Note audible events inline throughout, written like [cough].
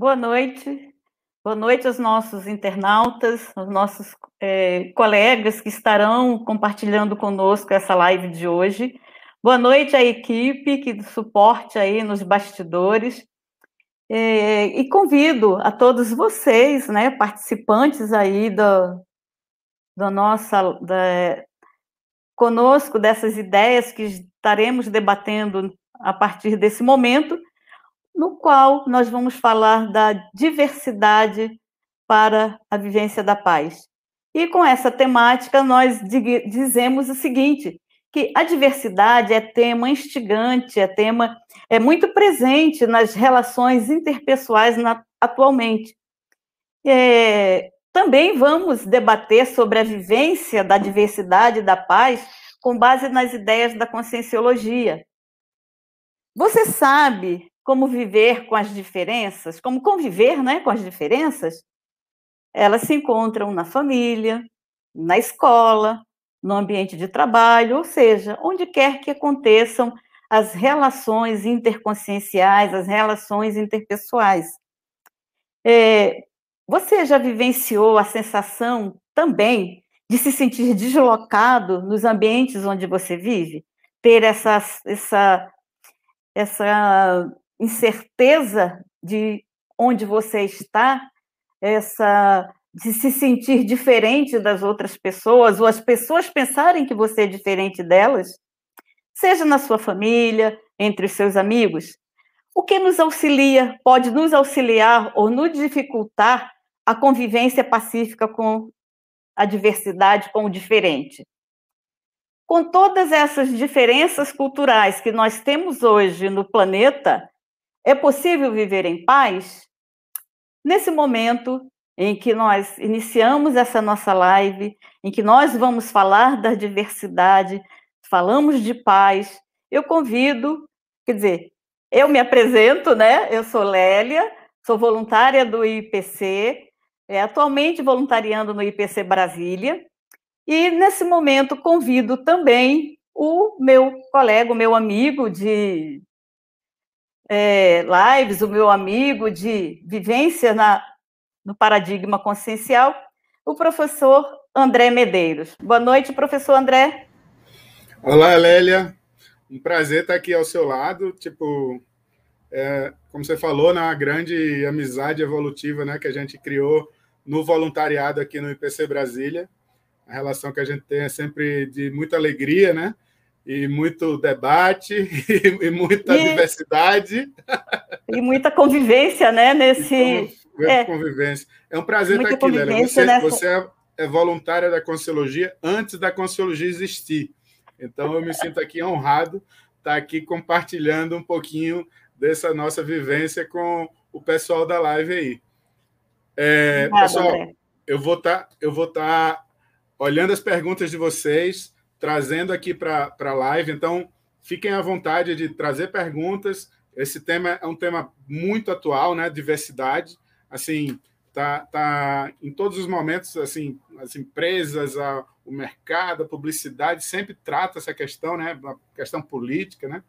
boa noite. Boa noite aos nossos internautas, aos nossos é, colegas que estarão compartilhando conosco essa live de hoje. Boa noite à equipe que suporte aí nos bastidores. É, e convido a todos vocês, né, participantes aí do, da nossa, da, conosco dessas ideias que estaremos debatendo a partir desse momento, no qual nós vamos falar da diversidade para a vivência da paz. E com essa temática, nós dizemos o seguinte: que a diversidade é tema instigante, é tema é muito presente nas relações interpessoais na, atualmente. É, também vamos debater sobre a vivência da diversidade e da paz com base nas ideias da conscienciologia. Você sabe como viver com as diferenças, como conviver né, com as diferenças? Elas se encontram na família, na escola, no ambiente de trabalho, ou seja, onde quer que aconteçam as relações interconscienciais, as relações interpessoais. É, você já vivenciou a sensação também de se sentir deslocado nos ambientes onde você vive? Ter essa, essa, essa incerteza de onde você está, essa de se sentir diferente das outras pessoas, ou as pessoas pensarem que você é diferente delas, seja na sua família, entre os seus amigos. O que nos auxilia, pode nos auxiliar ou nos dificultar a convivência pacífica com a diversidade, com o diferente. Com todas essas diferenças culturais que nós temos hoje no planeta, é possível viver em paz? Nesse momento, em que nós iniciamos essa nossa live, em que nós vamos falar da diversidade, falamos de paz. Eu convido, quer dizer, eu me apresento, né? Eu sou Lélia, sou voluntária do IPC, é, atualmente voluntariando no IPC Brasília, e nesse momento convido também o meu colega, o meu amigo de é, lives, o meu amigo de vivência na, no paradigma consciencial, o professor André Medeiros. Boa noite, professor André. Olá, Lélia. Um prazer estar aqui ao seu lado. Tipo, é, como você falou, na grande amizade evolutiva né, que a gente criou no voluntariado aqui no IPC Brasília. A relação que a gente tem é sempre de muita alegria, né? E muito debate, [laughs] e, e muita e, diversidade. E muita convivência, né? Nesse, é. convivência. É um prazer estar aqui, Lélia. Você, nessa... você é, voluntária da Consciologia antes da Consciologia existir. Então, eu me sinto aqui honrado estar aqui compartilhando um pouquinho dessa nossa vivência com o pessoal da live aí. É, Obrigada, pessoal, André. eu vou estar tá, eu vou estar tá olhando as perguntas de vocês, trazendo aqui para a live. Então, fiquem à vontade de trazer perguntas. Esse tema é um tema muito atual, né? Diversidade assim, tá, tá em todos os momentos, assim, as empresas, a, o mercado, a publicidade sempre trata essa questão, né, a questão política, né?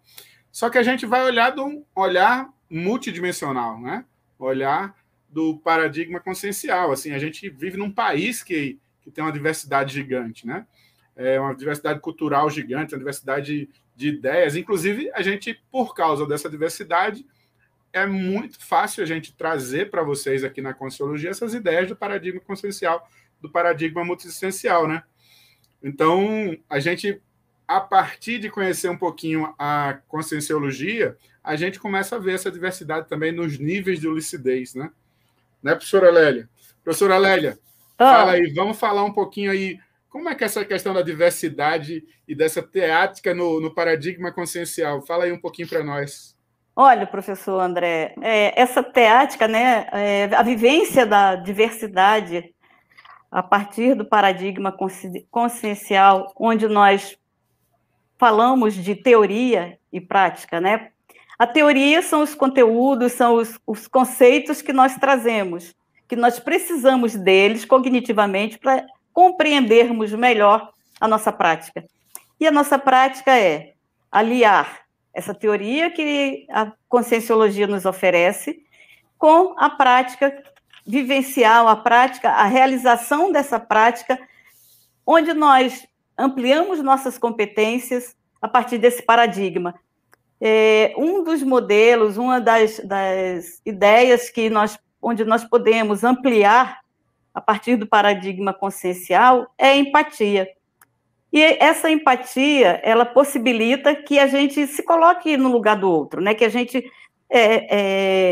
Só que a gente vai olhar de um olhar multidimensional, né? Olhar do paradigma consciencial, assim, a gente vive num país que, que tem uma diversidade gigante, né? É uma diversidade cultural gigante, uma diversidade de ideias, inclusive a gente, por causa dessa diversidade, é muito fácil a gente trazer para vocês aqui na Conscienciologia essas ideias do paradigma consciencial, do paradigma multiexistencial, né? Então, a gente, a partir de conhecer um pouquinho a Conscienciologia, a gente começa a ver essa diversidade também nos níveis de lucidez, né? Né, professora Lélia? Professora Lélia, fala aí, vamos falar um pouquinho aí como é que é essa questão da diversidade e dessa teática no, no paradigma consciencial? Fala aí um pouquinho para nós. Olha, professor André, é, essa teática, né, é, a vivência da diversidade a partir do paradigma consciencial, onde nós falamos de teoria e prática, né? A teoria são os conteúdos, são os, os conceitos que nós trazemos, que nós precisamos deles cognitivamente para compreendermos melhor a nossa prática. E a nossa prática é aliar essa teoria que a conscienciologia nos oferece com a prática vivencial, a prática, a realização dessa prática, onde nós ampliamos nossas competências a partir desse paradigma. É, um dos modelos, uma das, das ideias que nós, onde nós podemos ampliar a partir do paradigma consciencial é a empatia. E essa empatia, ela possibilita que a gente se coloque no lugar do outro, né? que a gente é,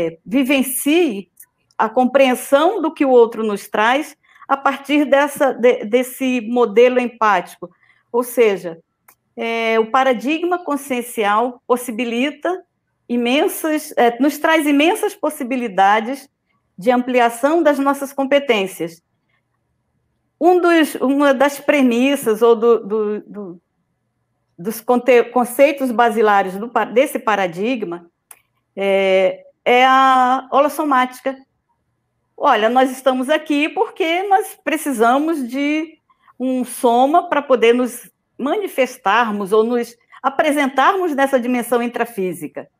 é, vivencie a compreensão do que o outro nos traz a partir dessa, de, desse modelo empático. Ou seja, é, o paradigma consciencial possibilita imensas, é, nos traz imensas possibilidades de ampliação das nossas competências. Um dos, uma das premissas ou do, do, do, dos conceitos basilares desse paradigma é, é a holossomática. Olha, nós estamos aqui porque nós precisamos de um soma para poder nos manifestarmos ou nos apresentarmos nessa dimensão intrafísica.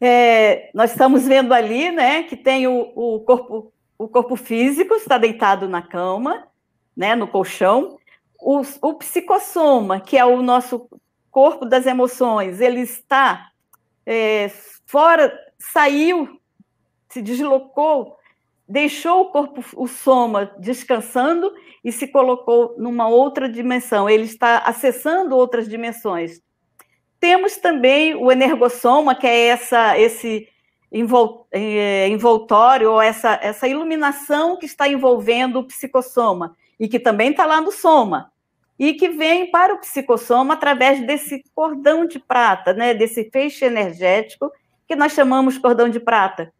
É, nós estamos vendo ali, né, que tem o, o, corpo, o corpo físico está deitado na cama, né, no colchão. O, o psicossoma, que é o nosso corpo das emoções, ele está é, fora, saiu, se deslocou, deixou o corpo, o soma, descansando e se colocou numa outra dimensão. Ele está acessando outras dimensões. Temos também o energossoma, que é essa, esse é, envoltório, ou essa, essa iluminação que está envolvendo o psicossoma, e que também está lá no soma e que vem para o psicossoma através desse cordão de prata, né, desse feixe energético que nós chamamos cordão de prata.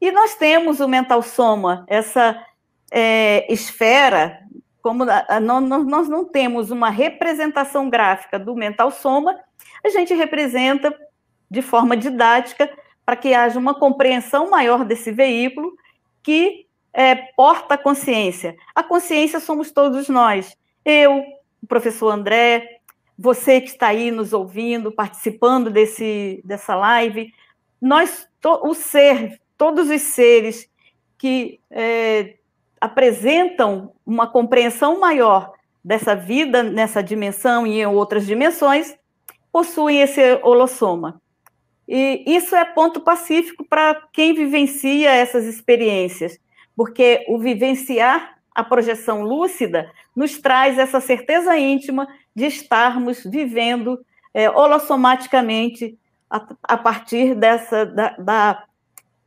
E nós temos o mental soma, essa é, esfera, como nós não temos uma representação gráfica do mental soma, a gente representa de forma didática para que haja uma compreensão maior desse veículo que é, porta a consciência. A consciência somos todos nós. Eu, o professor André, você que está aí nos ouvindo, participando desse, dessa live, nós, to, o ser, todos os seres que é, apresentam uma compreensão maior dessa vida, nessa dimensão e em outras dimensões, possuem esse holossoma. E isso é ponto pacífico para quem vivencia essas experiências, porque o vivenciar a projeção lúcida nos traz essa certeza íntima de estarmos vivendo é, holossomaticamente a, a partir dessa da, da,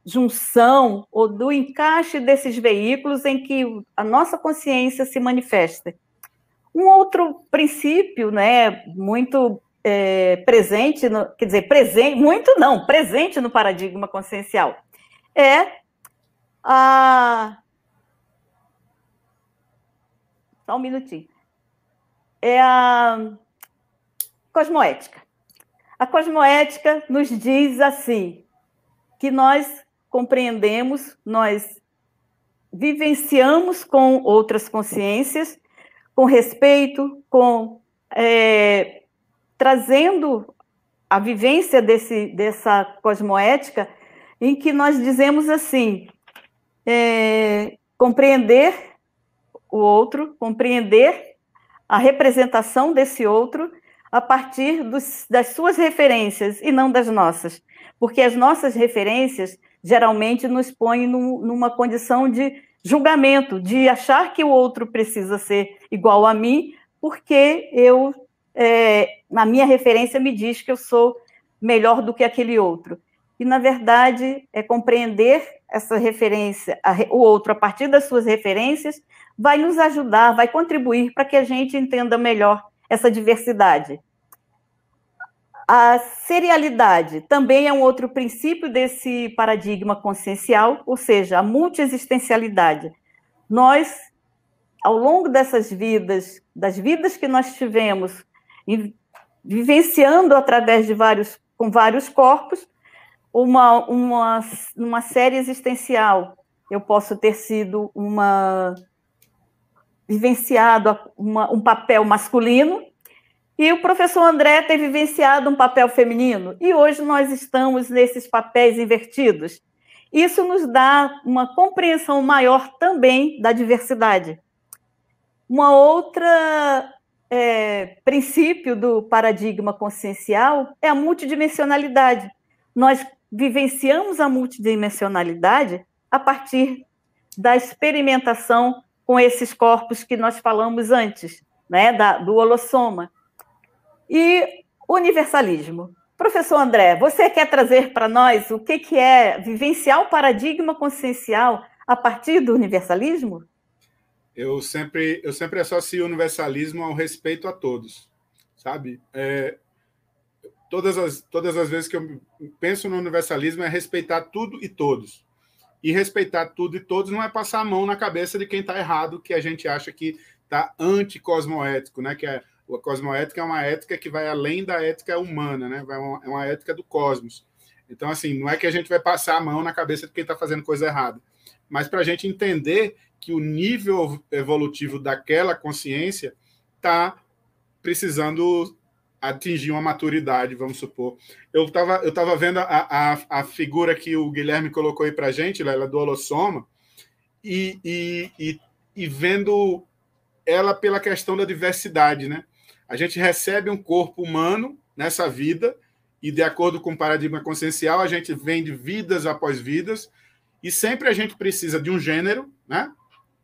junção ou do encaixe desses veículos em que a nossa consciência se manifesta. Um outro princípio, né, muito é, presente, no, quer dizer, presente, muito não, presente no paradigma consciencial, é a Só um minutinho. É a cosmoética. A cosmoética nos diz assim, que nós compreendemos, nós vivenciamos com outras consciências, com respeito, com é, trazendo a vivência desse, dessa cosmoética, em que nós dizemos assim, é, compreender o outro, compreender a representação desse outro a partir dos, das suas referências e não das nossas. Porque as nossas referências geralmente nos põem num, numa condição de julgamento, de achar que o outro precisa ser igual a mim, porque eu, é, na minha referência, me diz que eu sou melhor do que aquele outro. E, na verdade, é compreender essa referência, o outro a partir das suas referências, vai nos ajudar, vai contribuir para que a gente entenda melhor essa diversidade. A serialidade também é um outro princípio desse paradigma consciencial, ou seja, a multiexistencialidade. Nós, ao longo dessas vidas, das vidas que nós tivemos, vivenciando através de vários, com vários corpos, uma, uma, uma série existencial. Eu posso ter sido uma vivenciado uma, um papel masculino e o professor André ter vivenciado um papel feminino. E hoje nós estamos nesses papéis invertidos. isso nos dá uma compreensão maior também da diversidade. Uma outra é, princípio do paradigma consciencial é a multidimensionalidade. Nós vivenciamos a multidimensionalidade a partir da experimentação com esses corpos que nós falamos antes, né, da, do holossoma. E universalismo. Professor André, você quer trazer para nós o que, que é vivenciar o paradigma consciencial a partir do universalismo? Eu sempre, eu sempre associo o universalismo ao respeito a todos, sabe? É, todas, as, todas as vezes que eu penso no universalismo é respeitar tudo e todos. E respeitar tudo e todos não é passar a mão na cabeça de quem está errado, que a gente acha que está anticosmoético, né? Que é, a cosmoética é uma ética que vai além da ética humana, né? Uma, é uma ética do cosmos. Então, assim, não é que a gente vai passar a mão na cabeça de quem está fazendo coisa errada, mas para a gente entender que o nível evolutivo daquela consciência está precisando atingir uma maturidade, vamos supor. Eu estava eu tava vendo a, a, a, figura que o Guilherme colocou aí para gente, ela do Holossoma, e, e, e, e vendo ela pela questão da diversidade, né? A gente recebe um corpo humano nessa vida, e de acordo com o paradigma consciencial, a gente vem de vidas após vidas, e sempre a gente precisa de um gênero, né?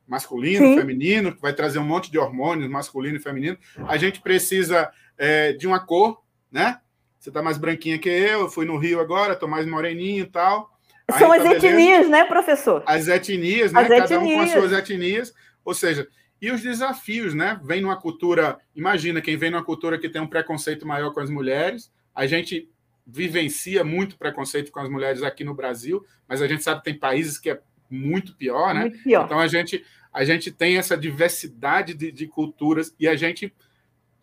Masculino, Sim. feminino, que vai trazer um monte de hormônios, masculino e feminino. A gente precisa é, de uma cor, né? Você tá mais branquinha que eu, eu fui no Rio agora, tô mais moreninho e tal. São as tá etnias, né, professor? As etnias, né? As Cada etnias. um com as suas etnias. Ou seja, e os desafios, né? Vem numa cultura, imagina quem vem numa cultura que tem um preconceito maior com as mulheres. A gente vivencia muito preconceito com as mulheres aqui no Brasil, mas a gente sabe que tem países que é muito pior, né? Muito pior. Então a gente a gente tem essa diversidade de, de culturas e a gente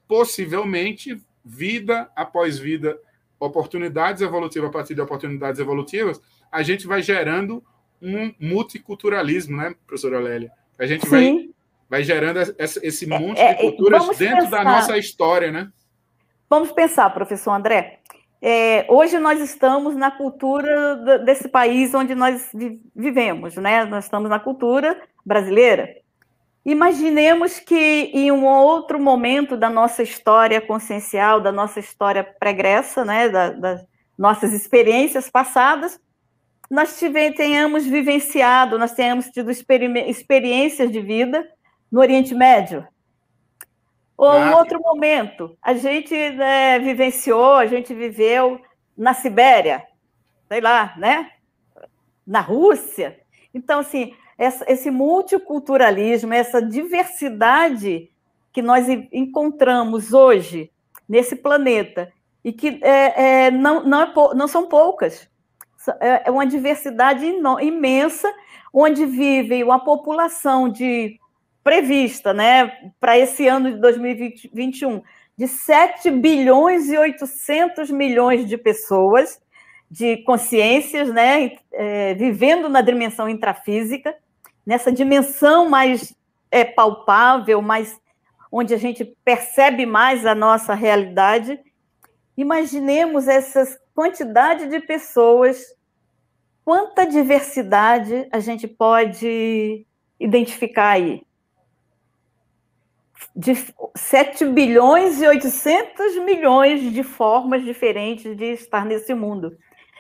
possivelmente, vida após vida, oportunidades evolutivas a partir de oportunidades evolutivas, a gente vai gerando um multiculturalismo, né, professora Lélia? A gente vai, vai gerando esse é, monte é, de culturas dentro pensar. da nossa história, né? Vamos pensar, professor André. É, hoje nós estamos na cultura desse país onde nós vivemos, né? Nós estamos na cultura brasileira. Imaginemos que em um outro momento da nossa história consciencial, da nossa história pregressa, né, da, das nossas experiências passadas, nós tenhamos vivenciado, nós tenhamos tido experiências de vida no Oriente Médio. Ou em ah, outro momento, a gente né, vivenciou, a gente viveu na Sibéria, sei lá, né? Na Rússia. Então, assim, essa, esse multiculturalismo, essa diversidade que nós encontramos hoje nesse planeta e que é, é, não, não, é, não são poucas, é, é uma diversidade imensa, onde vive uma população de prevista né, para esse ano de 2021 de 7 bilhões e 800 milhões de pessoas, de consciências, né, é, vivendo na dimensão intrafísica, nessa dimensão mais é, palpável, mais onde a gente percebe mais a nossa realidade. Imaginemos essa quantidade de pessoas, quanta diversidade a gente pode identificar aí. De 7 bilhões e 800 milhões de formas diferentes de estar nesse mundo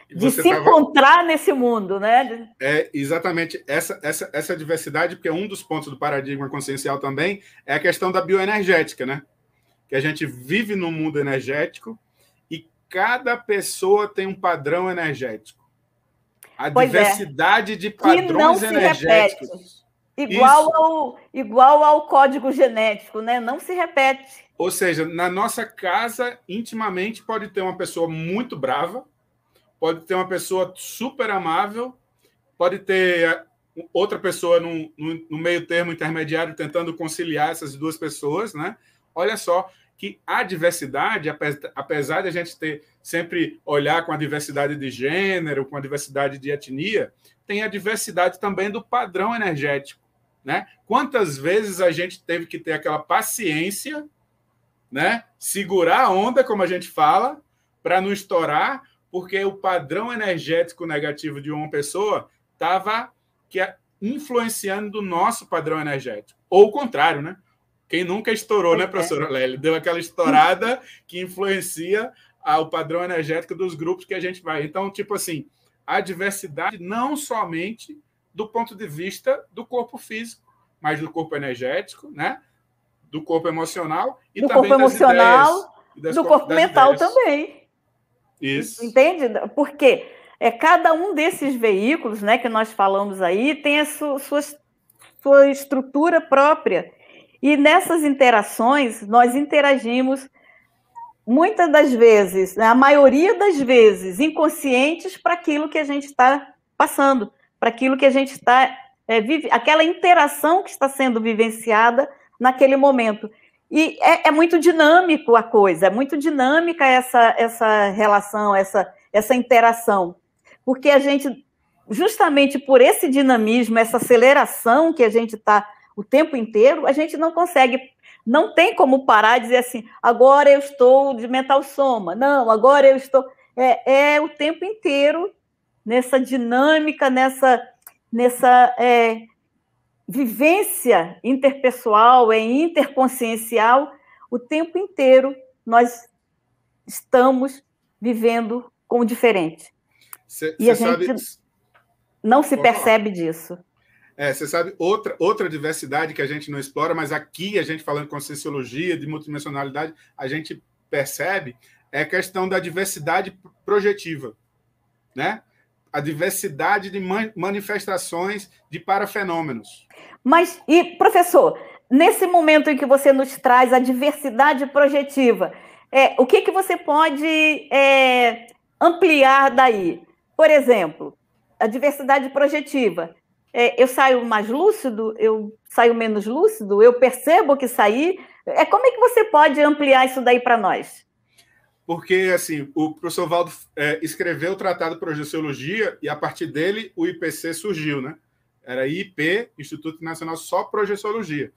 de se tava... encontrar nesse mundo, né? É exatamente essa, essa, essa diversidade, porque um dos pontos do paradigma consciencial também é a questão da bioenergética, né? Que a gente vive num mundo energético e cada pessoa tem um padrão energético. A pois é. diversidade é. de padrões energéticos. Igual ao, igual ao código genético, né? Não se repete. Ou seja, na nossa casa, intimamente, pode ter uma pessoa muito brava, pode ter uma pessoa super amável, pode ter eh, outra pessoa no, no, no, meio termo intermediário tentando conciliar essas duas pessoas, né? Olha só que a diversidade, apesar de a gente ter sempre olhar com a diversidade de gênero, com a diversidade de etnia, tem a diversidade também do padrão energético, né? Quantas vezes a gente teve que ter aquela paciência, né? Segurar a onda, como a gente fala, para não estourar, porque o padrão energético negativo de uma pessoa estava que é influenciando do nosso padrão energético. Ou o contrário, né? Quem nunca estourou, né, é. professora Lélia? Deu aquela estourada [laughs] que influencia o padrão energético dos grupos que a gente vai. Então, tipo assim, a diversidade não somente do ponto de vista do corpo físico, mas do corpo energético, né? Do corpo emocional e do também corpo emocional, ideias, do corpo mental ideias. também. Isso. Entende? Porque é cada um desses veículos, né, que nós falamos aí, tem a sua, sua, sua estrutura própria. E nessas interações, nós interagimos muitas das vezes, né, a maioria das vezes, inconscientes para aquilo que a gente está passando, para aquilo que a gente está é, vive, aquela interação que está sendo vivenciada naquele momento. E é, é, muito dinâmico a coisa, é muito dinâmica essa, essa relação, essa, essa interação. Porque a gente, justamente por esse dinamismo, essa aceleração que a gente está o tempo inteiro, a gente não consegue não tem como parar e dizer assim, agora eu estou de mental soma. Não, agora eu estou. É, é o tempo inteiro nessa dinâmica, nessa, nessa é, vivência interpessoal, é interconsciencial, o tempo inteiro nós estamos vivendo com o diferente. Cê, e a gente sabe... não se percebe disso. É, você sabe, outra, outra diversidade que a gente não explora, mas aqui a gente falando com conscienciologia, de multidimensionalidade, a gente percebe, é a questão da diversidade projetiva, né? A diversidade de manifestações de parafenômenos. Mas, e professor, nesse momento em que você nos traz a diversidade projetiva, é, o que, que você pode é, ampliar daí? Por exemplo, a diversidade projetiva é, eu saio mais lúcido, eu saio menos lúcido, eu percebo que saí. É, como é que você pode ampliar isso daí para nós? Porque, assim, o professor Valdo é, escreveu o Tratado de Projeciologia e, a partir dele, o IPC surgiu, né? Era IP, Instituto Nacional Só Projeciologia.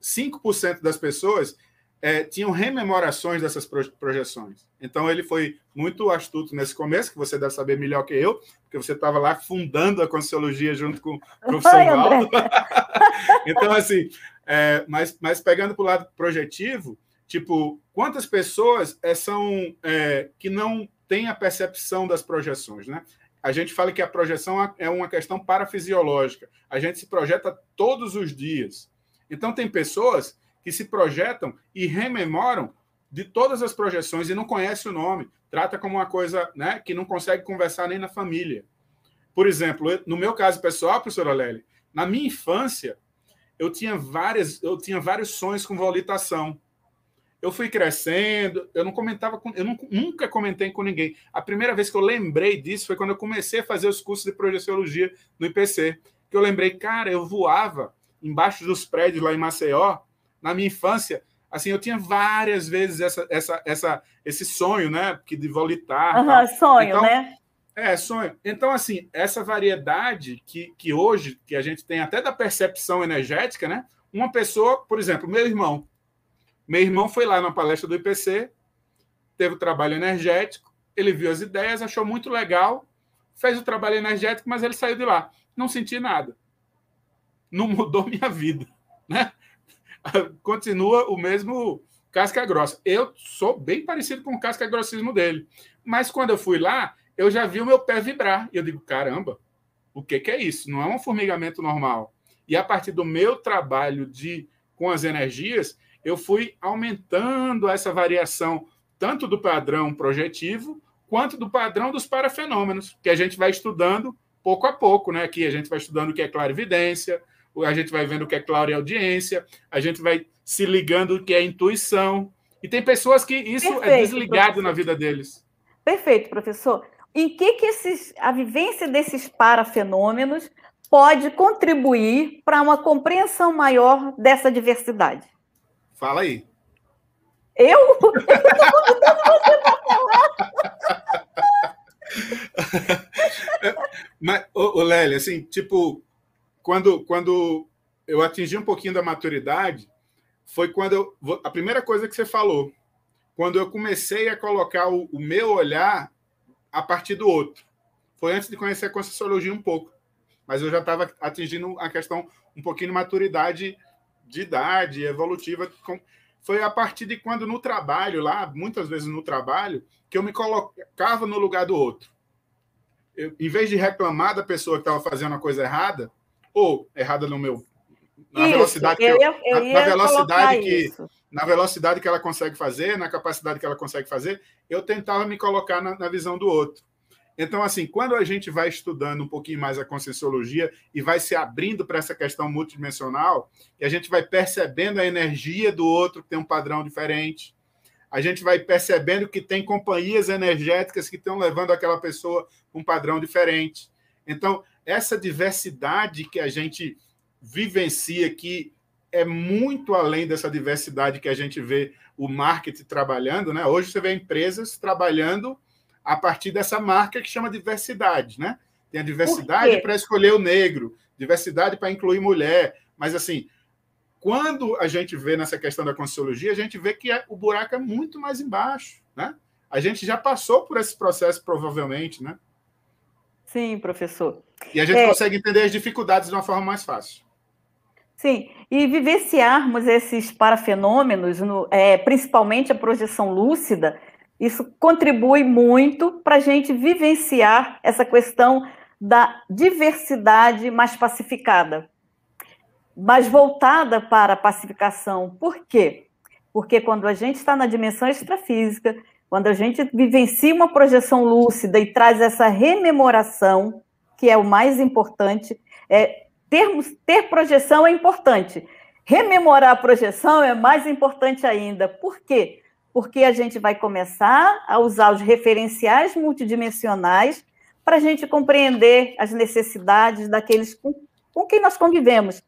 5% das pessoas é, tinham rememorações dessas projeções. Então, ele foi muito astuto nesse começo, que você deve saber melhor que eu, porque você estava lá fundando a Consciologia junto com o professor Oi, Valdo. [laughs] então, assim, é, mas, mas pegando para o lado projetivo, tipo, quantas pessoas é, são é, que não têm a percepção das projeções, né? A gente fala que a projeção é uma questão parafisiológica. A gente se projeta todos os dias. Então, tem pessoas que se projetam e rememoram de todas as projeções e não conhece o nome, trata como uma coisa né, que não consegue conversar nem na família. Por exemplo, no meu caso pessoal, professora Lely, na minha infância, eu tinha várias, eu tinha vários sonhos com volitação. Eu fui crescendo, eu não comentava com, eu não, nunca comentei com ninguém. A primeira vez que eu lembrei disso foi quando eu comecei a fazer os cursos de projeciologia no IPC, que eu lembrei, cara, eu voava embaixo dos prédios lá em Maceió, na minha infância, assim, eu tinha várias vezes essa, essa, essa, esse sonho, né? Que de volitar. Uhum, sonho, então, né? É, sonho. Então, assim, essa variedade que, que hoje, que a gente tem até da percepção energética, né? Uma pessoa, por exemplo, meu irmão. Meu irmão foi lá na palestra do IPC, teve o trabalho energético, ele viu as ideias, achou muito legal, fez o trabalho energético, mas ele saiu de lá. Não senti nada. Não mudou [laughs] minha vida, né? continua o mesmo casca grossa. Eu sou bem parecido com o casca grossismo dele. Mas quando eu fui lá, eu já vi o meu pé vibrar. E eu digo, caramba, o que, que é isso? Não é um formigamento normal. E a partir do meu trabalho de com as energias, eu fui aumentando essa variação tanto do padrão projetivo quanto do padrão dos parafenômenos, que a gente vai estudando pouco a pouco, né? Aqui a gente vai estudando o que é clarividência, a gente vai vendo o que é claro audiência, a gente vai se ligando o que é intuição. E tem pessoas que isso é Perfeito, é desligado professor. na vida deles. Perfeito, professor. Em que, que esses, a vivência desses parafenômenos pode contribuir para uma compreensão maior dessa diversidade? Fala aí. Eu? [laughs] Eu convidando você para falar. Mas, ô, ô Lélia, assim, tipo, quando, quando eu atingi um pouquinho da maturidade, foi quando eu, a primeira coisa que você falou, quando eu comecei a colocar o, o meu olhar a partir do outro. Foi antes de conhecer a Conscienciologia um pouco. mas eu já estava atingindo a questão um pouquinho de maturidade de idade evolutiva. Foi a partir de quando no trabalho, lá, muitas vezes no trabalho, que eu me colocava no lugar do outro. Eu, em vez de reclamar da pessoa que estava fazendo a coisa errada, ou errada no meu. Na isso, velocidade que, eu, eu, eu na, na velocidade que. Isso na velocidade que ela consegue fazer, na capacidade que ela consegue fazer, eu tentava me colocar na, na visão do outro. Então, assim, quando a gente vai estudando um pouquinho mais a conscienciologia e vai se abrindo para essa questão multidimensional, e a gente vai percebendo a energia do outro que tem um padrão diferente, a gente vai percebendo que tem companhias energéticas que estão levando aquela pessoa um padrão diferente. Então, essa diversidade que a gente vivencia aqui é muito além dessa diversidade que a gente vê o marketing trabalhando, né? Hoje você vê empresas trabalhando a partir dessa marca que chama diversidade, né? Tem a diversidade para escolher o negro, diversidade para incluir mulher, mas assim, quando a gente vê nessa questão da consciologia, a gente vê que é, o buraco é muito mais embaixo, né? A gente já passou por esse processo provavelmente, né? Sim, professor. E a gente é... consegue entender as dificuldades de uma forma mais fácil. Sim, e vivenciarmos esses parafenômenos, no, é, principalmente a projeção lúcida, isso contribui muito para a gente vivenciar essa questão da diversidade mais pacificada, mais voltada para a pacificação. Por quê? Porque quando a gente está na dimensão extrafísica, quando a gente vivencia uma projeção lúcida e traz essa rememoração, que é o mais importante, é, termos, ter projeção é importante. Rememorar a projeção é mais importante ainda. Por quê? Porque a gente vai começar a usar os referenciais multidimensionais para a gente compreender as necessidades daqueles com, com quem nós convivemos.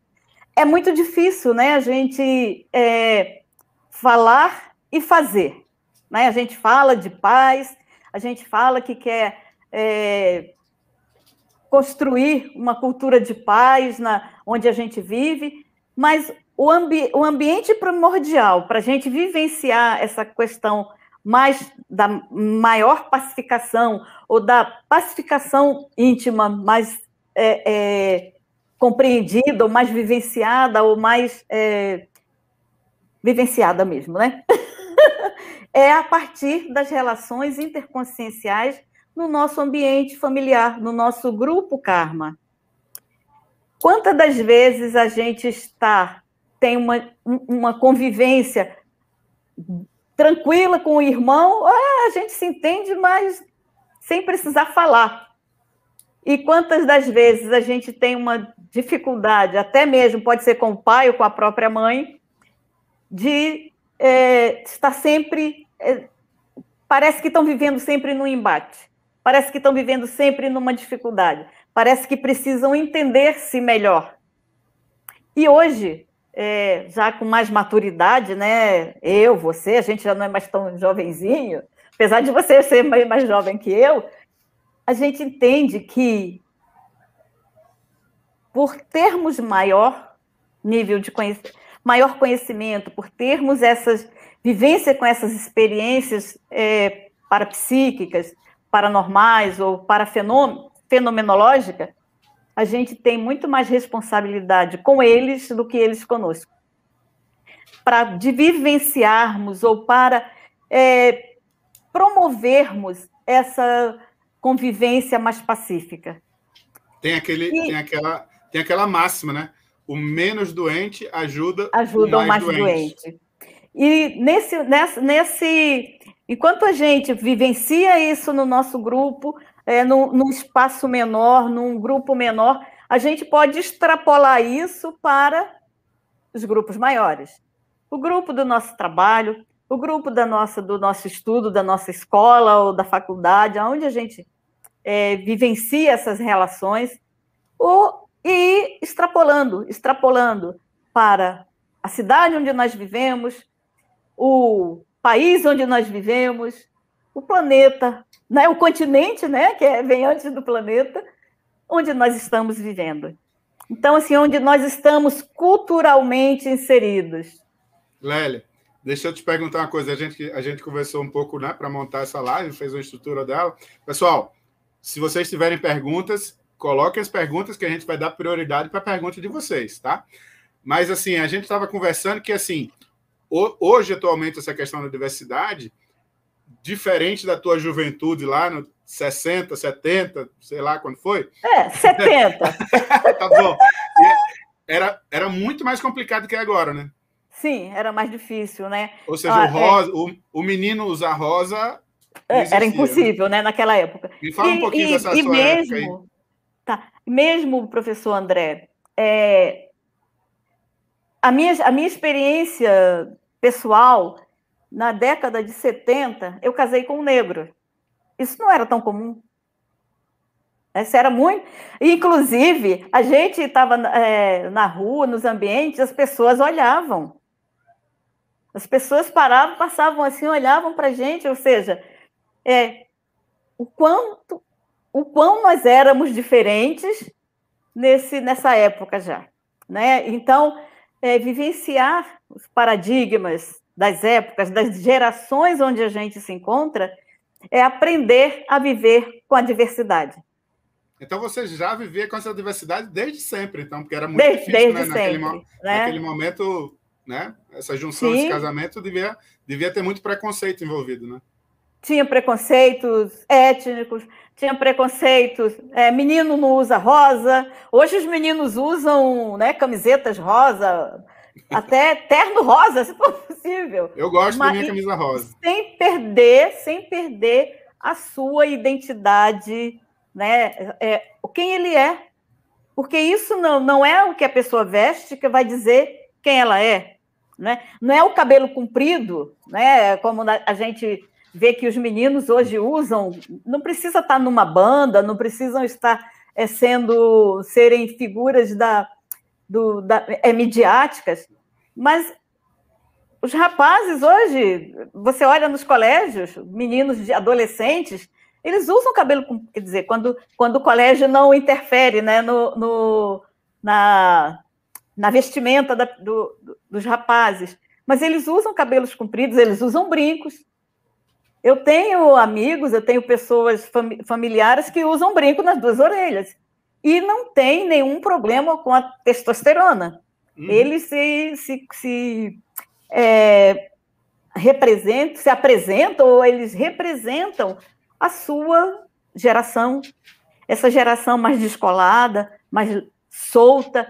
É muito difícil, né, a gente é, falar e fazer. Né? A gente fala de paz, a gente fala que quer é, construir uma cultura de paz na, onde a gente vive, mas o, ambi o ambiente primordial para a gente vivenciar essa questão mais da maior pacificação ou da pacificação íntima mais é, é, compreendida ou mais vivenciada ou mais é, vivenciada mesmo, né? [laughs] é a partir das relações interconscienciais no nosso ambiente familiar, no nosso grupo karma. Quantas das vezes a gente está tem uma, uma convivência tranquila com o irmão, ah, a gente se entende, mas sem precisar falar. E quantas das vezes a gente tem uma dificuldade, até mesmo pode ser com o pai ou com a própria mãe, de é, estar sempre. É, parece que estão vivendo sempre no embate. Parece que estão vivendo sempre numa dificuldade. Parece que precisam entender-se melhor. E hoje, é, já com mais maturidade, né? Eu, você, a gente já não é mais tão jovenzinho, apesar de você ser mais jovem que eu, a gente entende que por termos maior nível de conhecimento, maior conhecimento, por termos essas vivência com essas experiências é, parapsíquicas, paranormais ou para fenomenológica, a gente tem muito mais responsabilidade com eles do que eles conosco. Para de vivenciarmos ou para é, promovermos essa convivência mais pacífica. Tem, aquele, e, tem, aquela, tem aquela máxima, né? O menos doente ajuda, ajuda o mais, o mais doente. doente. E nesse, nesse, nesse Enquanto a gente vivencia isso no nosso grupo, é, no, num espaço menor, num grupo menor, a gente pode extrapolar isso para os grupos maiores. O grupo do nosso trabalho, o grupo da nossa, do nosso estudo, da nossa escola ou da faculdade, onde a gente é, vivencia essas relações, ou, e extrapolando, extrapolando para a cidade onde nós vivemos, o país onde nós vivemos, o planeta, né? o continente, né? que é, vem antes do planeta, onde nós estamos vivendo. Então, assim, onde nós estamos culturalmente inseridos. Lélia, deixa eu te perguntar uma coisa. A gente, a gente conversou um pouco né, para montar essa live, fez uma estrutura dela. Pessoal, se vocês tiverem perguntas, coloquem as perguntas que a gente vai dar prioridade para a pergunta de vocês, tá? Mas, assim, a gente estava conversando que, assim, hoje, atualmente, essa questão da diversidade, diferente da tua juventude lá no 60, 70, sei lá quando foi. É, 70. [laughs] tá bom. Era, era muito mais complicado que agora, né? Sim, era mais difícil, né? Ou seja, ah, o, rosa, é... o, o menino usar rosa. É, era impossível, né? né, naquela época. Me fala e, um pouquinho e, dessa e sua mesmo. Tá, mesmo, professor André, é, a, minha, a minha experiência pessoal, na década de 70, eu casei com um negro. Isso não era tão comum. Isso era muito. Inclusive, a gente estava é, na rua, nos ambientes, as pessoas olhavam. As pessoas paravam, passavam assim, olhavam para a gente, ou seja, é, o quanto, o quão nós éramos diferentes nesse, nessa época já. Né? Então, é, vivenciar os paradigmas das épocas, das gerações onde a gente se encontra, é aprender a viver com a diversidade. Então você já vivia com essa diversidade desde sempre, então, porque era muito desde, difícil, desde né? Sempre, naquele, né? naquele, momento, né? Essa junção, Sim. esse casamento devia, devia ter muito preconceito envolvido, né? Tinha preconceitos étnicos, tinha preconceitos. É, menino não usa rosa. Hoje os meninos usam né, camisetas rosa, até terno rosa, se for possível. Eu gosto Mas, da minha camisa rosa. Sem perder, sem perder a sua identidade, né? É, quem ele é. Porque isso não, não é o que a pessoa veste que vai dizer quem ela é. Né? Não é o cabelo comprido, né? como a gente vê que os meninos hoje usam, não precisa estar numa banda, não precisam estar é, sendo serem figuras da, do, da, é, midiáticas, mas os rapazes hoje, você olha nos colégios, meninos adolescentes, eles usam cabelo, quer dizer, quando, quando o colégio não interfere né, no, no na, na vestimenta da, do, dos rapazes, mas eles usam cabelos compridos, eles usam brincos. Eu tenho amigos, eu tenho pessoas familiares que usam brinco nas duas orelhas e não tem nenhum problema com a testosterona. Uhum. Eles se, se, se é, representam, se apresentam, ou eles representam a sua geração, essa geração mais descolada, mais solta,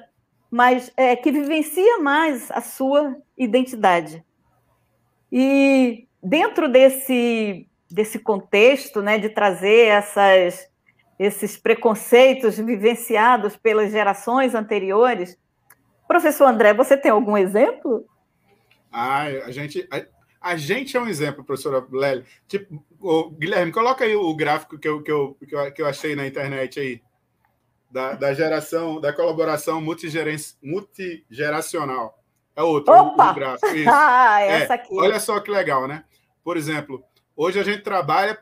mas é, que vivencia mais a sua identidade. E dentro desse, desse contexto, né, de trazer essas esses preconceitos vivenciados pelas gerações anteriores. Professor André, você tem algum exemplo? Ah, a gente, a, a gente é um exemplo, professora Lely. Tipo, o, Guilherme, coloca aí o gráfico que eu, que eu, que eu, que eu achei na internet aí, da, da geração, da colaboração multigeracional. É outro, Opa! o, gráfico. [laughs] Isso. ah, essa é, aqui. Olha só que legal, né? Por exemplo, hoje a gente trabalha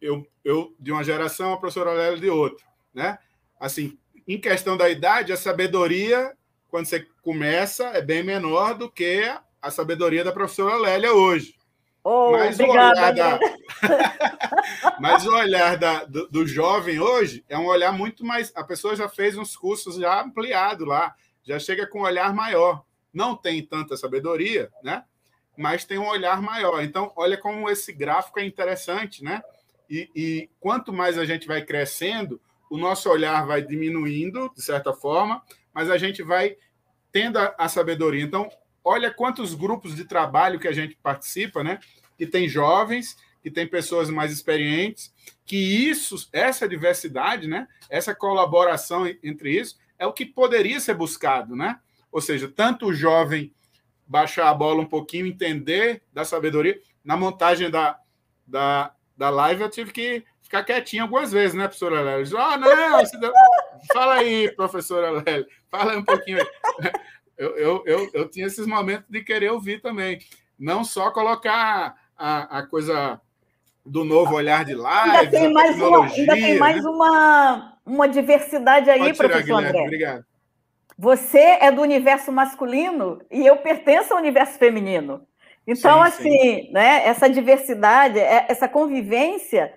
eu, eu de uma geração, a professora Lélia de outra, né? Assim, em questão da idade, a sabedoria, quando você começa, é bem menor do que a sabedoria da professora Lélia hoje. Oh, Mas, obrigada, o olhar da... [laughs] Mas o olhar da, do, do, jovem hoje é um olhar muito mais. A pessoa já fez uns cursos já ampliado lá, já chega com um olhar maior. Não tem tanta sabedoria, né? Mas tem um olhar maior. Então, olha como esse gráfico é interessante, né? E, e quanto mais a gente vai crescendo, o nosso olhar vai diminuindo, de certa forma, mas a gente vai tendo a, a, sabedoria. Então, olha quantos grupos de trabalho que a gente participa, né? Que tem jovens, que tem pessoas mais experientes, que isso, essa diversidade, né? Essa colaboração entre isso é o que poderia ser buscado, né? Ou seja, tanto o jovem baixar a bola um pouquinho, entender da sabedoria na montagem da, da, da live, eu tive que ficar quietinho algumas vezes, né, professora Lélia? Ah, não, fala aí, professora Lélia, fala aí um pouquinho aí. [laughs] Eu, eu, eu, eu tinha esses momentos de querer ouvir também. Não só colocar a, a coisa do novo olhar de live, ainda tem mais, uma, ainda tem mais né? uma, uma diversidade aí, Pode tirar, professor Guilherme, André. Obrigado. Você é do universo masculino e eu pertenço ao universo feminino. Então, sim, assim, sim. Né, essa diversidade, é, essa convivência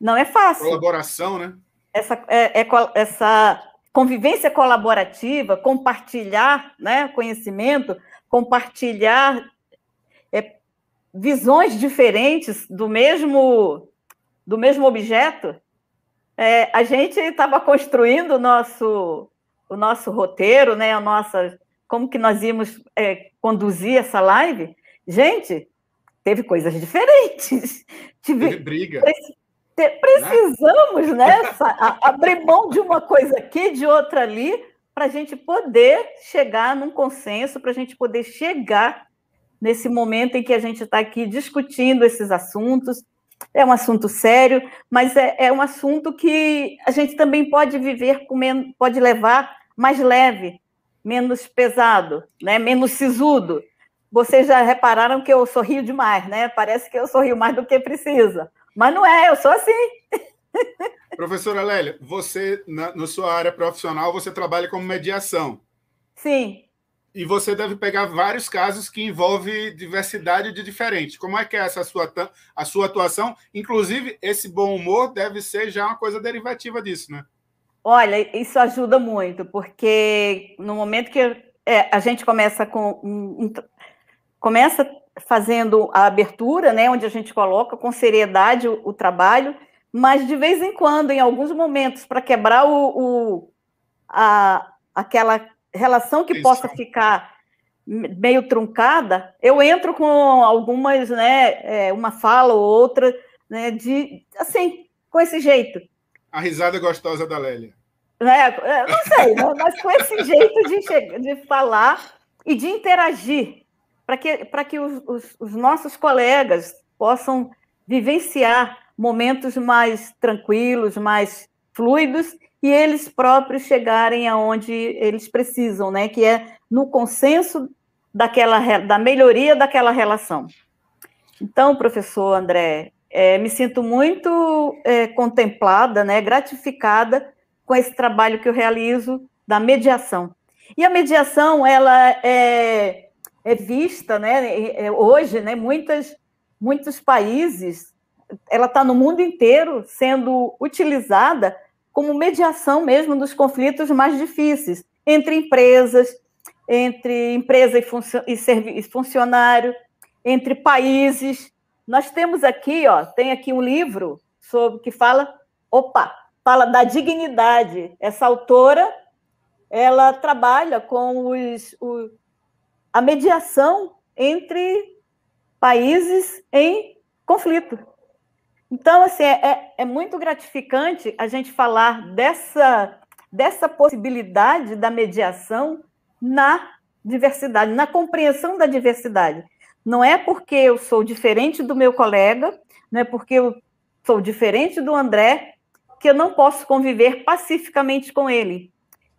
não é fácil. Colaboração, né? essa, é, é, essa convivência colaborativa, compartilhar né, conhecimento, compartilhar é, visões diferentes do mesmo, do mesmo objeto, é, a gente estava construindo o nosso, o nosso roteiro, né, a nossa, como que nós íamos é, conduzir essa live. Gente, teve coisas diferentes. [laughs] Tive, briga. Precisamos, né? abrir mão de uma coisa aqui, de outra ali, para a gente poder chegar num consenso, para a gente poder chegar nesse momento em que a gente está aqui discutindo esses assuntos. É um assunto sério, mas é, é um assunto que a gente também pode viver com pode levar mais leve, menos pesado, né? menos sisudo. Vocês já repararam que eu sorrio demais, né? Parece que eu sorrio mais do que precisa. Mas não é, eu sou assim. Professora Lélia, você, na, na sua área profissional, você trabalha como mediação. Sim. E você deve pegar vários casos que envolvem diversidade de diferente. Como é que é essa sua, a sua atuação? Inclusive, esse bom humor deve ser já uma coisa derivativa disso, né? Olha, isso ajuda muito, porque no momento que é, a gente começa com um, um, começa fazendo a abertura, né, onde a gente coloca com seriedade o, o trabalho, mas de vez em quando, em alguns momentos, para quebrar o, o, a, aquela relação que Isso. possa ficar meio truncada, eu entro com algumas, né, é, uma fala ou outra, né, de assim, com esse jeito. A risada gostosa da Lélia. Né, é, não sei, mas com esse [laughs] jeito de, de falar e de interagir, para que, para que os, os, os nossos colegas possam vivenciar momentos mais tranquilos, mais fluidos, e eles próprios chegarem aonde eles precisam, né? Que é no consenso daquela da melhoria daquela relação. Então, professor André, é, me sinto muito é, contemplada, né, gratificada com esse trabalho que eu realizo da mediação. E a mediação, ela é, é vista, né, hoje, né, muitas, muitos países, ela está no mundo inteiro sendo utilizada como mediação mesmo dos conflitos mais difíceis entre empresas, entre empresa e, funcionário, entre países. Nós temos aqui, ó, tem aqui um livro sobre que fala, opa, fala da dignidade. Essa autora, ela trabalha com os, os a mediação entre países em conflito. Então, assim, é, é, é muito gratificante a gente falar dessa, dessa possibilidade da mediação na diversidade, na compreensão da diversidade. Não é porque eu sou diferente do meu colega, não é porque eu sou diferente do André, que eu não posso conviver pacificamente com ele.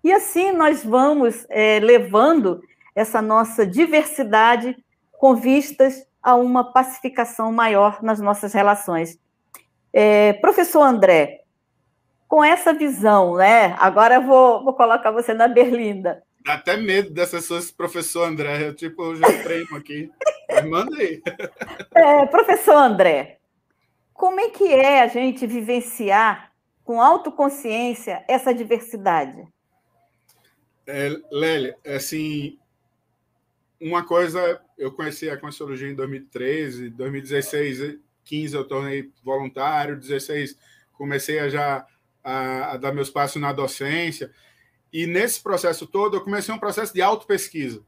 E assim nós vamos é, levando essa nossa diversidade com vistas a uma pacificação maior nas nossas relações. É, professor André, com essa visão, né? Agora eu vou, vou colocar você na berlinda. Dá até medo dessas suas, professor André. Eu, tipo, eu já treino aqui. Mas manda aí. É, professor André, como é que é a gente vivenciar com autoconsciência essa diversidade? É, Lélia, assim, uma coisa, eu conheci a Consciologia em 2013, 2016, 15 eu tornei voluntário, 16 comecei a já a, a dar meus passos na docência, e nesse processo todo eu comecei um processo de auto-pesquisa.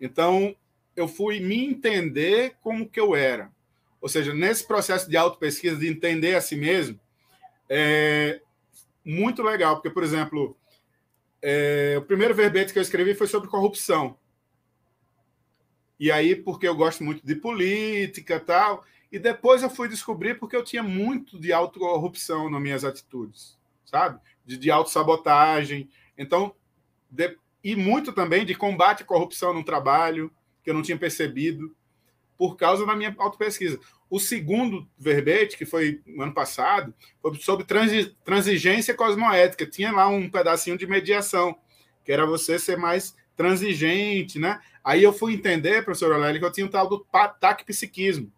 Então, eu fui me entender como que eu era. Ou seja, nesse processo de auto-pesquisa, de entender a si mesmo, é muito legal, porque, por exemplo, é, o primeiro verbete que eu escrevi foi sobre corrupção. E aí, porque eu gosto muito de política tal. E depois eu fui descobrir porque eu tinha muito de autocorrupção nas minhas atitudes, sabe? De, de autossabotagem. Então, de, e muito também de combate à corrupção no trabalho, que eu não tinha percebido, por causa da minha autopesquisa. O segundo verbete, que foi no ano passado, foi sobre transigência cosmoética. Tinha lá um pedacinho de mediação, que era você ser mais transigente, né? Aí eu fui entender, professor Alélia, que eu tinha um tal do ataque psiquismo,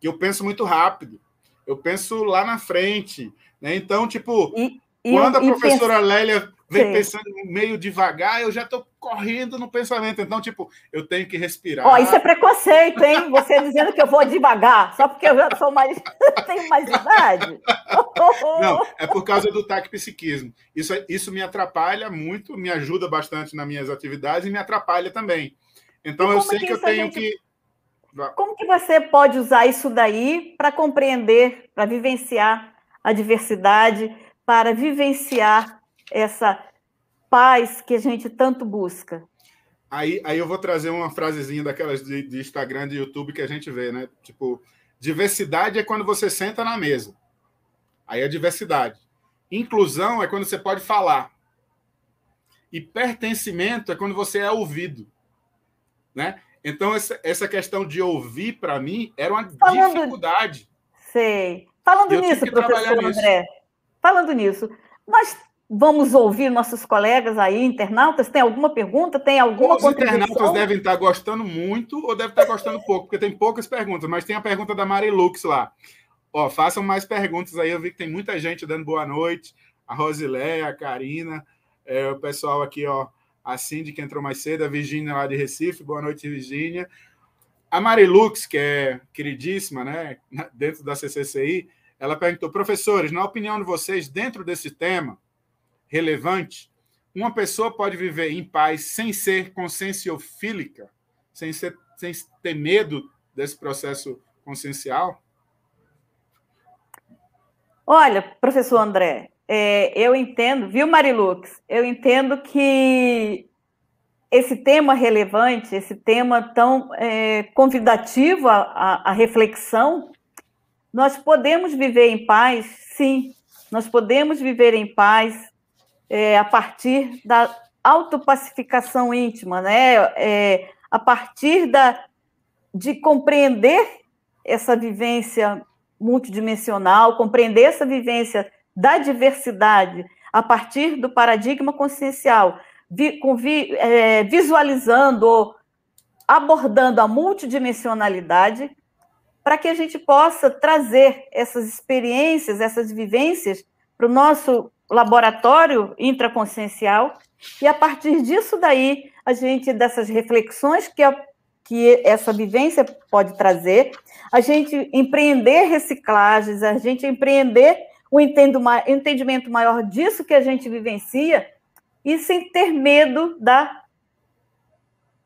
que eu penso muito rápido. eu penso lá na frente. Né? Então, tipo, e, quando e, a professora. Lélia vem Sim. pensando meio devagar, eu já estou correndo no pensamento. Então, tipo, eu tenho que respirar. Ó, isso é preconceito, hein? Você [laughs] dizendo que eu vou devagar, só porque eu já sou mais. [laughs] tenho mais idade. [laughs] Não, é por causa do taquipsiquismo. Isso, isso me atrapalha muito, me ajuda bastante nas minhas atividades e me atrapalha também. Então, eu sei que, que eu tenho gente... que. Como que você pode usar isso daí para compreender, para vivenciar a diversidade, para vivenciar essa paz que a gente tanto busca. Aí, aí eu vou trazer uma frasezinha daquelas de, de Instagram, de YouTube que a gente vê, né? Tipo, diversidade é quando você senta na mesa. Aí é diversidade. Inclusão é quando você pode falar. E pertencimento é quando você é ouvido. Né? Então, essa, essa questão de ouvir, para mim, era uma Falando... dificuldade. Sei. Falando nisso, professor André, nisso. falando nisso, nós Vamos ouvir nossos colegas aí, internautas. Tem alguma pergunta? Tem alguma Os internautas devem estar gostando muito ou devem estar gostando pouco, porque tem poucas perguntas, mas tem a pergunta da Marilux lá. Ó, façam mais perguntas aí. Eu vi que tem muita gente dando boa noite. A Rosileia, a Karina, é, o pessoal aqui, ó, a Cindy, que entrou mais cedo, a Virgínia lá de Recife. Boa noite, Virgínia. A Marilux, que é queridíssima, né, dentro da CCCI, ela perguntou: professores, na opinião de vocês, dentro desse tema, relevante, uma pessoa pode viver em paz sem ser conscienciofílica, sem, ser, sem ter medo desse processo consciencial? Olha, professor André, é, eu entendo, viu, Marilux? Eu entendo que esse tema relevante, esse tema tão é, convidativo à, à reflexão, nós podemos viver em paz, sim, nós podemos viver em paz é, a partir da autopacificação íntima, né? É, a partir da, de compreender essa vivência multidimensional, compreender essa vivência da diversidade a partir do paradigma consciencial, vi, com, vi, é, visualizando, abordando a multidimensionalidade, para que a gente possa trazer essas experiências, essas vivências para o nosso laboratório intraconsciencial, e a partir disso daí, a gente, dessas reflexões que, a, que essa vivência pode trazer, a gente empreender reciclagens, a gente empreender o entendimento maior disso que a gente vivencia, e sem ter medo da,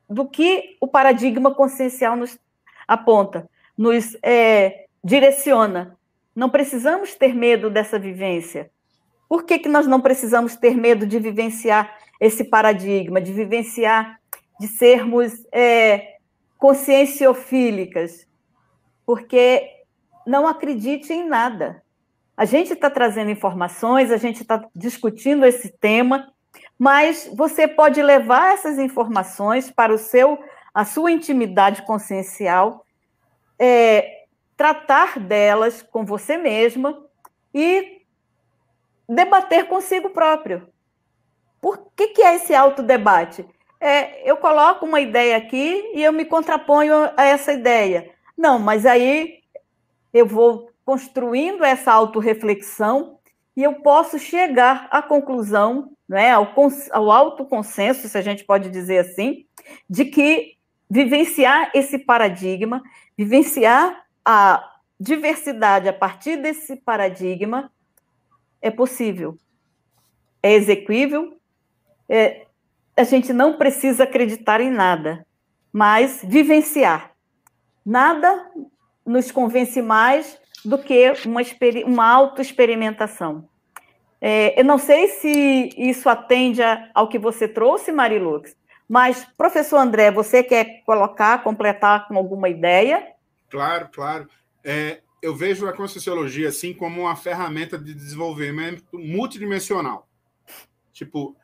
do que o paradigma consciencial nos aponta, nos é, direciona. Não precisamos ter medo dessa vivência. Por que, que nós não precisamos ter medo de vivenciar esse paradigma, de vivenciar, de sermos é, conscienciofílicas? Porque não acredite em nada. A gente está trazendo informações, a gente está discutindo esse tema, mas você pode levar essas informações para o seu, a sua intimidade consciencial, é, tratar delas com você mesma e debater consigo próprio. Por que, que é esse autodebate? É, eu coloco uma ideia aqui e eu me contraponho a essa ideia. Não, mas aí eu vou construindo essa autorreflexão e eu posso chegar à conclusão, né, ao, ao autoconsenso, se a gente pode dizer assim, de que vivenciar esse paradigma, vivenciar a diversidade a partir desse paradigma, é possível, é execuível, é, a gente não precisa acreditar em nada, mas vivenciar. Nada nos convence mais do que uma, uma autoexperimentação. É, eu não sei se isso atende ao que você trouxe, Marilux, mas, professor André, você quer colocar, completar com alguma ideia? Claro, claro. É, eu vejo a Conscienciologia assim como uma ferramenta de desenvolvimento multidimensional. Tipo,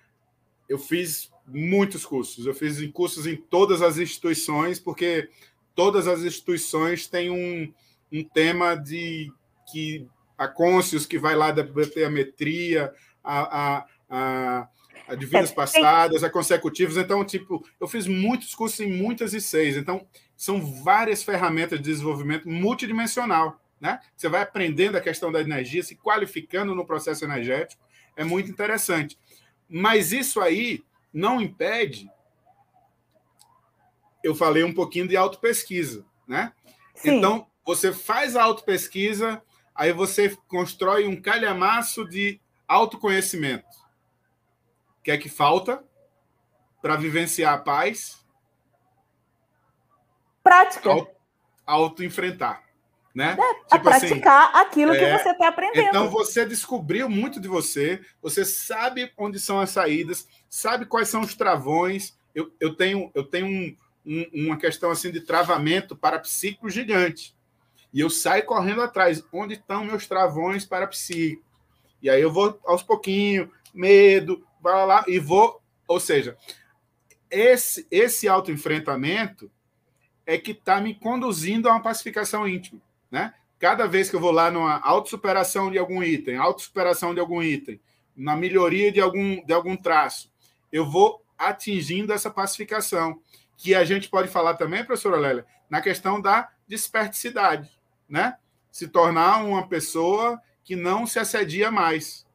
eu fiz muitos cursos, eu fiz cursos em todas as instituições, porque todas as instituições têm um, um tema de que a Conscius, que vai lá da teometria, a, a, a, a divinas é, passadas, a consecutivos. Então, tipo, eu fiz muitos cursos em muitas e seis. Então, são várias ferramentas de desenvolvimento multidimensional né? Você vai aprendendo a questão da energia, se qualificando no processo energético, é muito interessante. Mas isso aí não impede. Eu falei um pouquinho de autopesquisa, né? Sim. Então, você faz a autopesquisa, aí você constrói um calhamaço de autoconhecimento. O que é que falta para vivenciar a paz? Prática. Auto-enfrentar. Né? É, tipo assim, praticar assim, aquilo é, que você está aprendendo. Então você descobriu muito de você, você sabe onde são as saídas, sabe quais são os travões. Eu, eu tenho, eu tenho um, um, uma questão assim de travamento para psíquico gigante. E eu saio correndo atrás. Onde estão meus travões para psíquico? E aí eu vou aos pouquinhos, medo, vai lá, e vou. Ou seja, esse, esse autoenfrentamento é que está me conduzindo a uma pacificação íntima. Né? Cada vez que eu vou lá numa autossuperação de algum item, autossuperação de algum item, na melhoria de algum, de algum traço, eu vou atingindo essa pacificação, que a gente pode falar também, professora Lélia, na questão da desperticidade, né? Se tornar uma pessoa que não se assedia mais.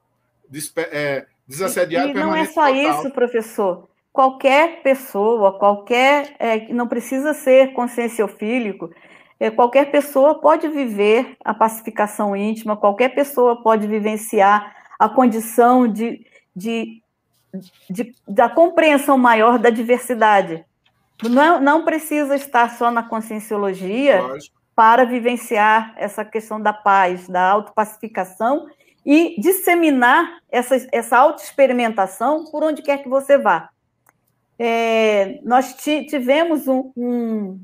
Despe é, desassediar e, e não é só total. isso, professor. Qualquer pessoa, qualquer. É, não precisa ser conscienciofílico, qualquer pessoa pode viver a pacificação íntima, qualquer pessoa pode vivenciar a condição de, de, de da compreensão maior da diversidade. Não, não precisa estar só na conscienciologia. Lógico para vivenciar essa questão da paz, da autopacificação e disseminar essa, essa autoexperimentação por onde quer que você vá. É, nós tivemos um, um,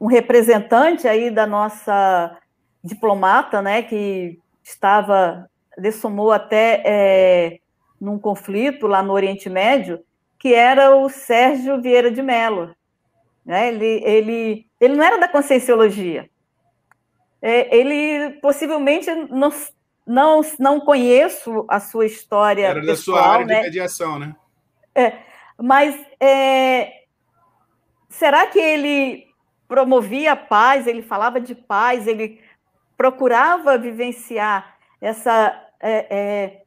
um, representante aí da nossa diplomata, né, que estava, dessomou até é, num conflito lá no Oriente Médio, que era o Sérgio Vieira de Mello. Né? Ele, ele, ele não era da conscienciologia. É, ele possivelmente não, não, não conheço a sua história. Era pessoal, da sua área né? de mediação, né? É, mas é, será que ele promovia a paz, ele falava de paz, ele procurava vivenciar essa, é, é,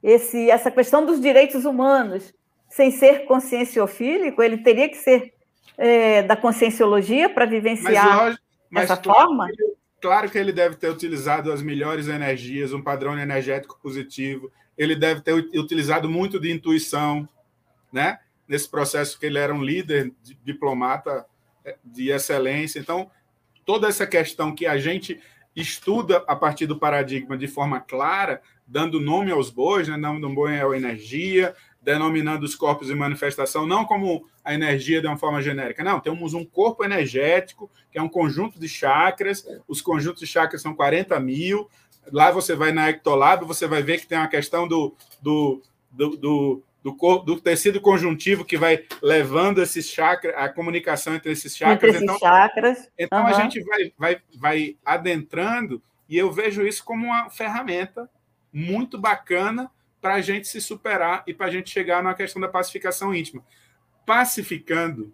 esse, essa questão dos direitos humanos sem ser conscienciofílico? Ele teria que ser é, da conscienciologia para vivenciar mas, mas claro forma? Que, claro que ele deve ter utilizado as melhores energias, um padrão energético positivo. Ele deve ter utilizado muito de intuição, né? Nesse processo que ele era um líder diplomata de excelência. Então, toda essa questão que a gente estuda a partir do paradigma de forma clara, dando nome aos bois, né? dando nome à energia, denominando os corpos de manifestação não como a energia de uma forma genérica, não, temos um corpo energético, que é um conjunto de chakras, os conjuntos de chakras são 40 mil, lá você vai na Ectolab, você vai ver que tem uma questão do, do, do, do do, do, tecido conjuntivo que vai levando esses chakras, a comunicação entre esses chakras. Entre esses então, chakras. Então uhum. a gente vai, vai, vai adentrando e eu vejo isso como uma ferramenta muito bacana para a gente se superar e para a gente chegar na questão da pacificação íntima. Pacificando,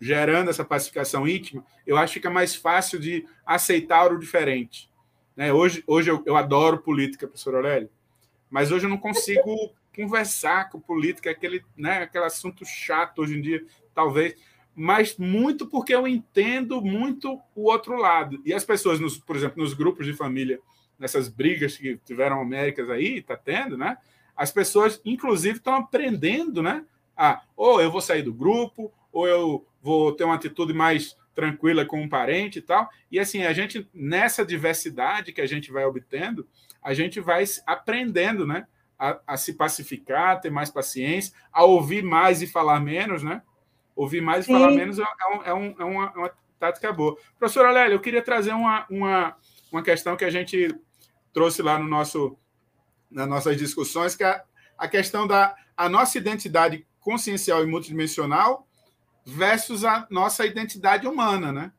gerando essa pacificação íntima, eu acho que fica mais fácil de aceitar o diferente. Né? Hoje, hoje eu, eu adoro política, professor Aurélio, mas hoje eu não consigo conversar com política, aquele, né, aquele assunto chato hoje em dia, talvez, mas muito porque eu entendo muito o outro lado. E as pessoas, nos, por exemplo, nos grupos de família, nessas brigas que tiveram Américas aí, está tendo, né? as pessoas, inclusive, estão aprendendo, né? A, ou eu vou sair do grupo, ou eu vou ter uma atitude mais tranquila com um parente e tal. E assim, a gente, nessa diversidade que a gente vai obtendo, a gente vai aprendendo, né? A, a, se pacificar, ter mais paciência, a ouvir mais e falar menos, né? Ouvir mais Sim. e falar menos é, um, é, um, é, uma, é uma tática boa. Professora Lélia, eu queria trazer uma, uma, uma questão que a gente trouxe lá no nosso nas nossas discussões, que é a questão da a nossa identidade consciencial e multidimensional versus a nossa identidade humana, né?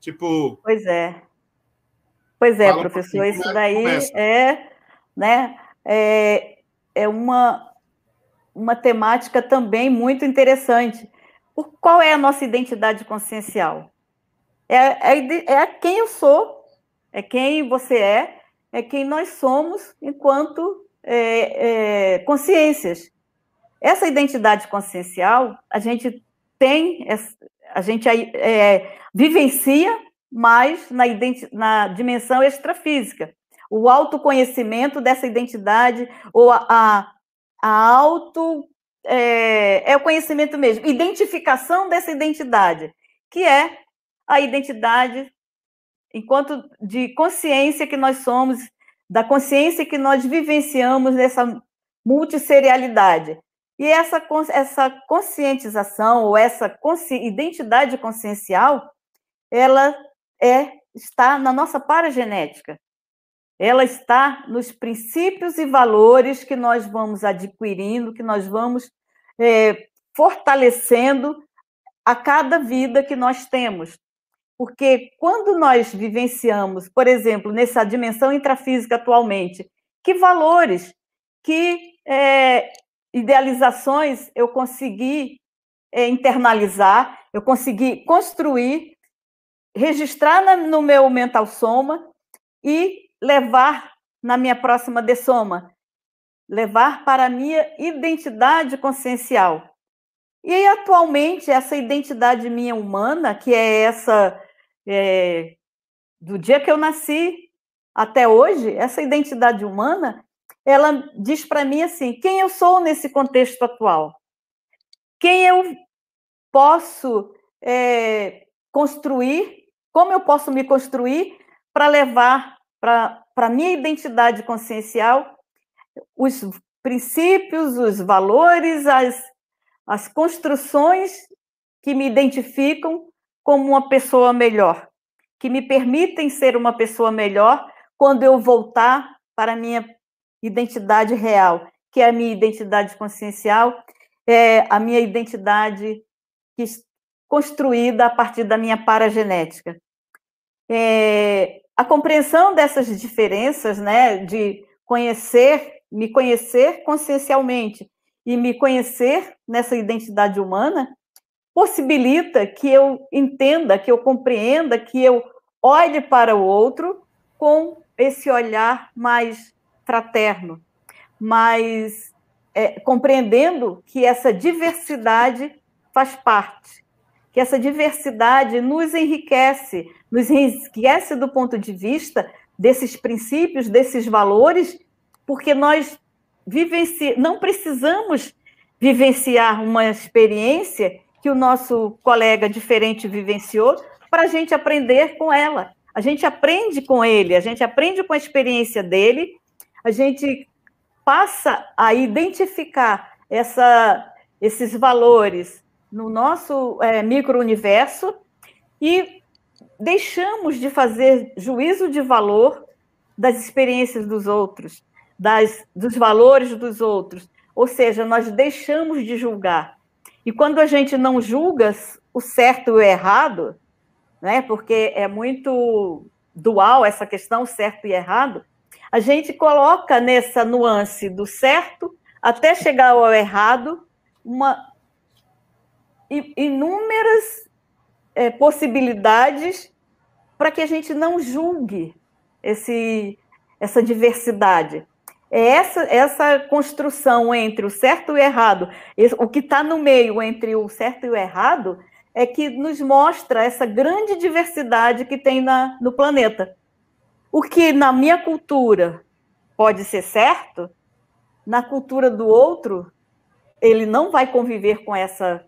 Tipo. Pois é. Pois é, professor, isso é daí começa. é, né, é, é uma, uma temática também muito interessante. Por qual é a nossa identidade consciencial? É, é, é quem eu sou é quem você é, é quem nós somos enquanto é, é, consciências. Essa identidade consciencial, a gente tem, a gente é, vivencia mais na, na dimensão extrafísica. O autoconhecimento dessa identidade, ou a, a, a auto. É, é o conhecimento mesmo, identificação dessa identidade, que é a identidade enquanto de consciência que nós somos, da consciência que nós vivenciamos nessa multisserialidade. E essa, essa conscientização, ou essa consci, identidade consciencial, ela é, está na nossa paragenética. Ela está nos princípios e valores que nós vamos adquirindo, que nós vamos é, fortalecendo a cada vida que nós temos. Porque quando nós vivenciamos, por exemplo, nessa dimensão intrafísica atualmente, que valores, que é, idealizações eu consegui é, internalizar, eu consegui construir, registrar na, no meu mental soma e levar na minha próxima dessoma, levar para a minha identidade consciencial. E aí, atualmente, essa identidade minha humana, que é essa é, do dia que eu nasci até hoje, essa identidade humana, ela diz para mim assim: quem eu sou nesse contexto atual? Quem eu posso é, construir? Como eu posso me construir para levar para a minha identidade consciencial os princípios, os valores, as, as construções que me identificam como uma pessoa melhor, que me permitem ser uma pessoa melhor quando eu voltar para a minha identidade real, que é a minha identidade consciencial, é a minha identidade construída a partir da minha paragenética. É, a compreensão dessas diferenças, né, de conhecer, me conhecer consciencialmente e me conhecer nessa identidade humana, possibilita que eu entenda, que eu compreenda, que eu olhe para o outro com esse olhar mais fraterno, mas é, compreendendo que essa diversidade faz parte, que essa diversidade nos enriquece, nos enriquece do ponto de vista desses princípios, desses valores, porque nós vivenci... não precisamos vivenciar uma experiência que o nosso colega diferente vivenciou para a gente aprender com ela. A gente aprende com ele, a gente aprende com a experiência dele a gente passa a identificar essa, esses valores no nosso é, micro-universo e deixamos de fazer juízo de valor das experiências dos outros, das, dos valores dos outros. Ou seja, nós deixamos de julgar. E quando a gente não julga o certo e o errado, né, porque é muito dual essa questão, certo e errado, a gente coloca nessa nuance do certo até chegar ao errado uma inúmeras é, possibilidades para que a gente não julgue esse, essa diversidade. É essa, essa construção entre o certo e o errado, o que está no meio entre o certo e o errado, é que nos mostra essa grande diversidade que tem na, no planeta. O que na minha cultura pode ser certo, na cultura do outro, ele não vai conviver com essa,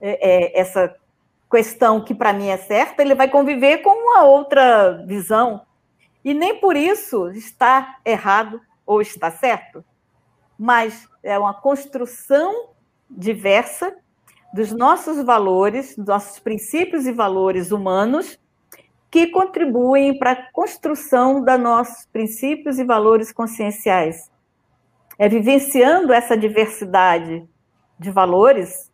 é, é, essa questão que para mim é certa, ele vai conviver com uma outra visão. E nem por isso está errado ou está certo, mas é uma construção diversa dos nossos valores, dos nossos princípios e valores humanos que contribuem para a construção dos nossos princípios e valores conscienciais. É vivenciando essa diversidade de valores,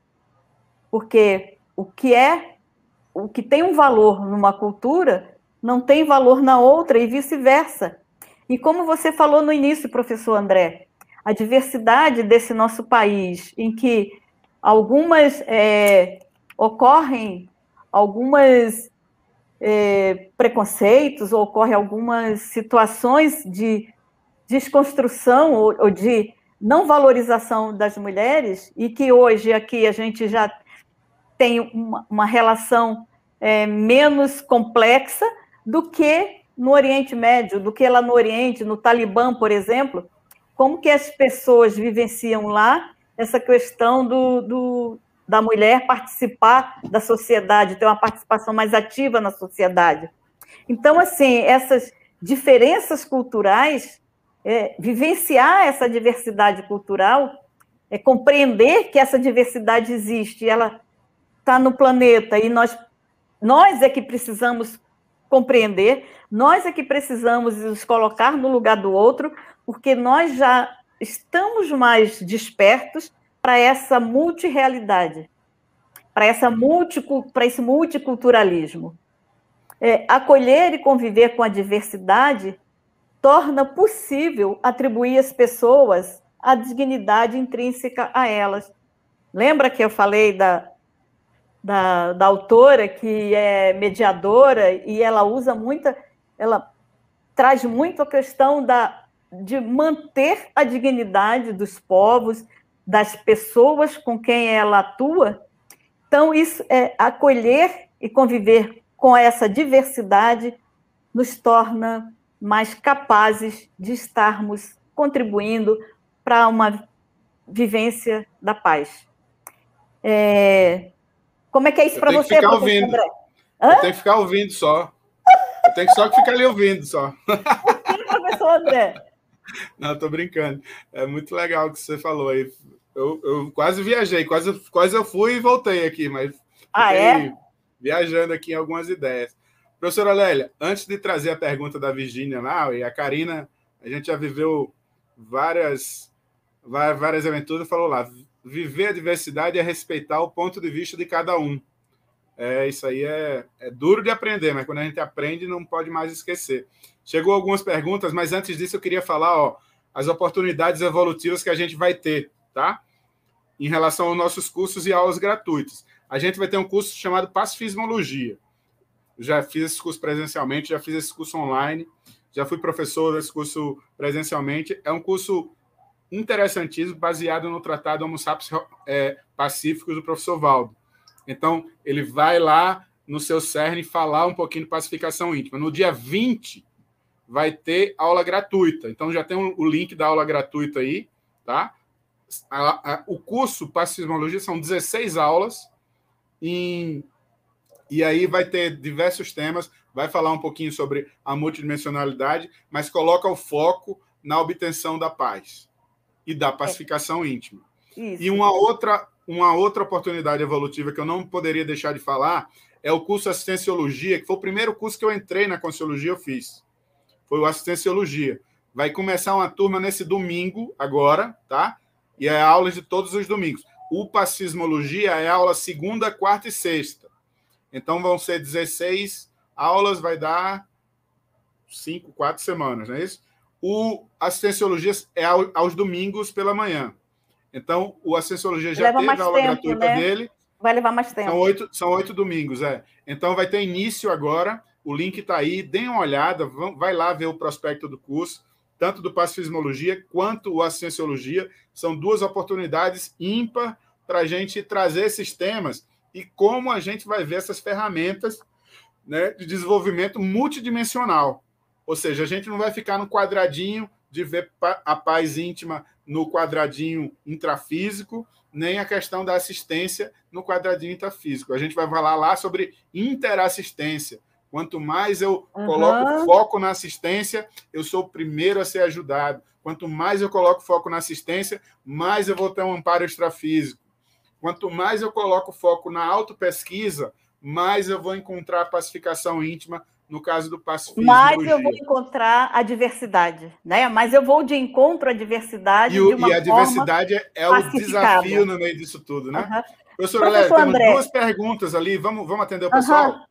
porque o que é, o que tem um valor numa cultura, não tem valor na outra e vice-versa. E como você falou no início, professor André, a diversidade desse nosso país, em que algumas é, ocorrem algumas é, preconceitos, ou ocorre algumas situações de desconstrução ou, ou de não valorização das mulheres, e que hoje aqui a gente já tem uma, uma relação é, menos complexa do que no Oriente Médio, do que lá no Oriente, no Talibã, por exemplo, como que as pessoas vivenciam lá essa questão do, do, da mulher participar da sociedade, ter uma participação mais ativa na sociedade. Então, assim, essas diferenças culturais, é, vivenciar essa diversidade cultural, é compreender que essa diversidade existe, ela está no planeta e nós, nós é que precisamos compreender, nós é que precisamos nos colocar no lugar do outro, porque nós já estamos mais despertos para essa multirealidade, para essa multi, para esse multiculturalismo. É, acolher e conviver com a diversidade torna possível atribuir às pessoas a dignidade intrínseca a elas. Lembra que eu falei da, da, da autora que é mediadora e ela usa muita, ela traz muito a questão da, de manter a dignidade dos povos, das pessoas com quem ela atua. Então, isso é acolher e conviver com essa diversidade nos torna mais capazes de estarmos contribuindo para uma vivência da paz. É, como é que é isso para você, ficar ouvindo. André? Eu tenho que ficar ouvindo só. Eu tenho que só ficar ali ouvindo só. Por que, professor André? [laughs] Não, tô brincando. É muito legal o que você falou aí. Eu, eu quase viajei, quase, quase eu fui e voltei aqui, mas ah, é? viajando aqui em algumas ideias. Professora Lélia, antes de trazer a pergunta da Virgínia lá, e a Karina, a gente já viveu várias, várias aventuras, falou lá, viver a diversidade é respeitar o ponto de vista de cada um. É, isso aí é, é duro de aprender, mas quando a gente aprende, não pode mais esquecer. Chegou algumas perguntas, mas antes disso eu queria falar, ó, as oportunidades evolutivas que a gente vai ter, tá? Em relação aos nossos cursos e aulas gratuitos. A gente vai ter um curso chamado Pacifismologia. Já fiz esse curso presencialmente, já fiz esse curso online, já fui professor desse curso presencialmente. É um curso interessantíssimo, baseado no Tratado Homo Sapiens é, Pacíficos do professor Valdo. Então, ele vai lá no seu CERN falar um pouquinho de pacificação íntima. No dia 20, vai ter aula gratuita. Então, já tem o link da aula gratuita aí, tá? A, a, o curso Pacificismologia são 16 aulas, em, e aí vai ter diversos temas, vai falar um pouquinho sobre a multidimensionalidade, mas coloca o foco na obtenção da paz e da pacificação é. íntima. Isso. E uma outra, uma outra oportunidade evolutiva que eu não poderia deixar de falar é o curso Assistenciologia, que foi o primeiro curso que eu entrei na Consciologia, eu fiz. Foi o Assistenciologia. Vai começar uma turma nesse domingo, agora, tá? E é aula de todos os domingos. O Pacismologia é aula segunda, quarta e sexta. Então vão ser 16 aulas, vai dar cinco, quatro semanas, não é isso? O Assistenciologia é aos domingos pela manhã. Então, o Assistenciologia já teve a aula tempo, gratuita né? dele. Vai levar mais tempo. São oito, são oito domingos, é. Então, vai ter início agora. O link está aí. Deem uma olhada. Vão, vai lá ver o prospecto do curso, tanto do Pacifismologia quanto o Assistenciologia. São duas oportunidades ímpar para a gente trazer esses temas e como a gente vai ver essas ferramentas né, de desenvolvimento multidimensional. Ou seja, a gente não vai ficar no quadradinho de ver a paz íntima no quadradinho intrafísico, nem a questão da assistência no quadradinho intrafísico. A gente vai falar lá sobre interassistência. Quanto mais eu uhum. coloco foco na assistência, eu sou o primeiro a ser ajudado. Quanto mais eu coloco foco na assistência, mais eu vou ter um amparo extrafísico. Quanto mais eu coloco foco na autopesquisa, mais eu vou encontrar pacificação íntima no caso do pacifismo. Mas eu vou encontrar a diversidade, né? Mas eu vou de encontro à diversidade. E, o, e a diversidade é o desafio no meio disso tudo, né? Uhum. Professora Léo, temos André. duas perguntas ali. Vamos, vamos atender o pessoal? Uhum.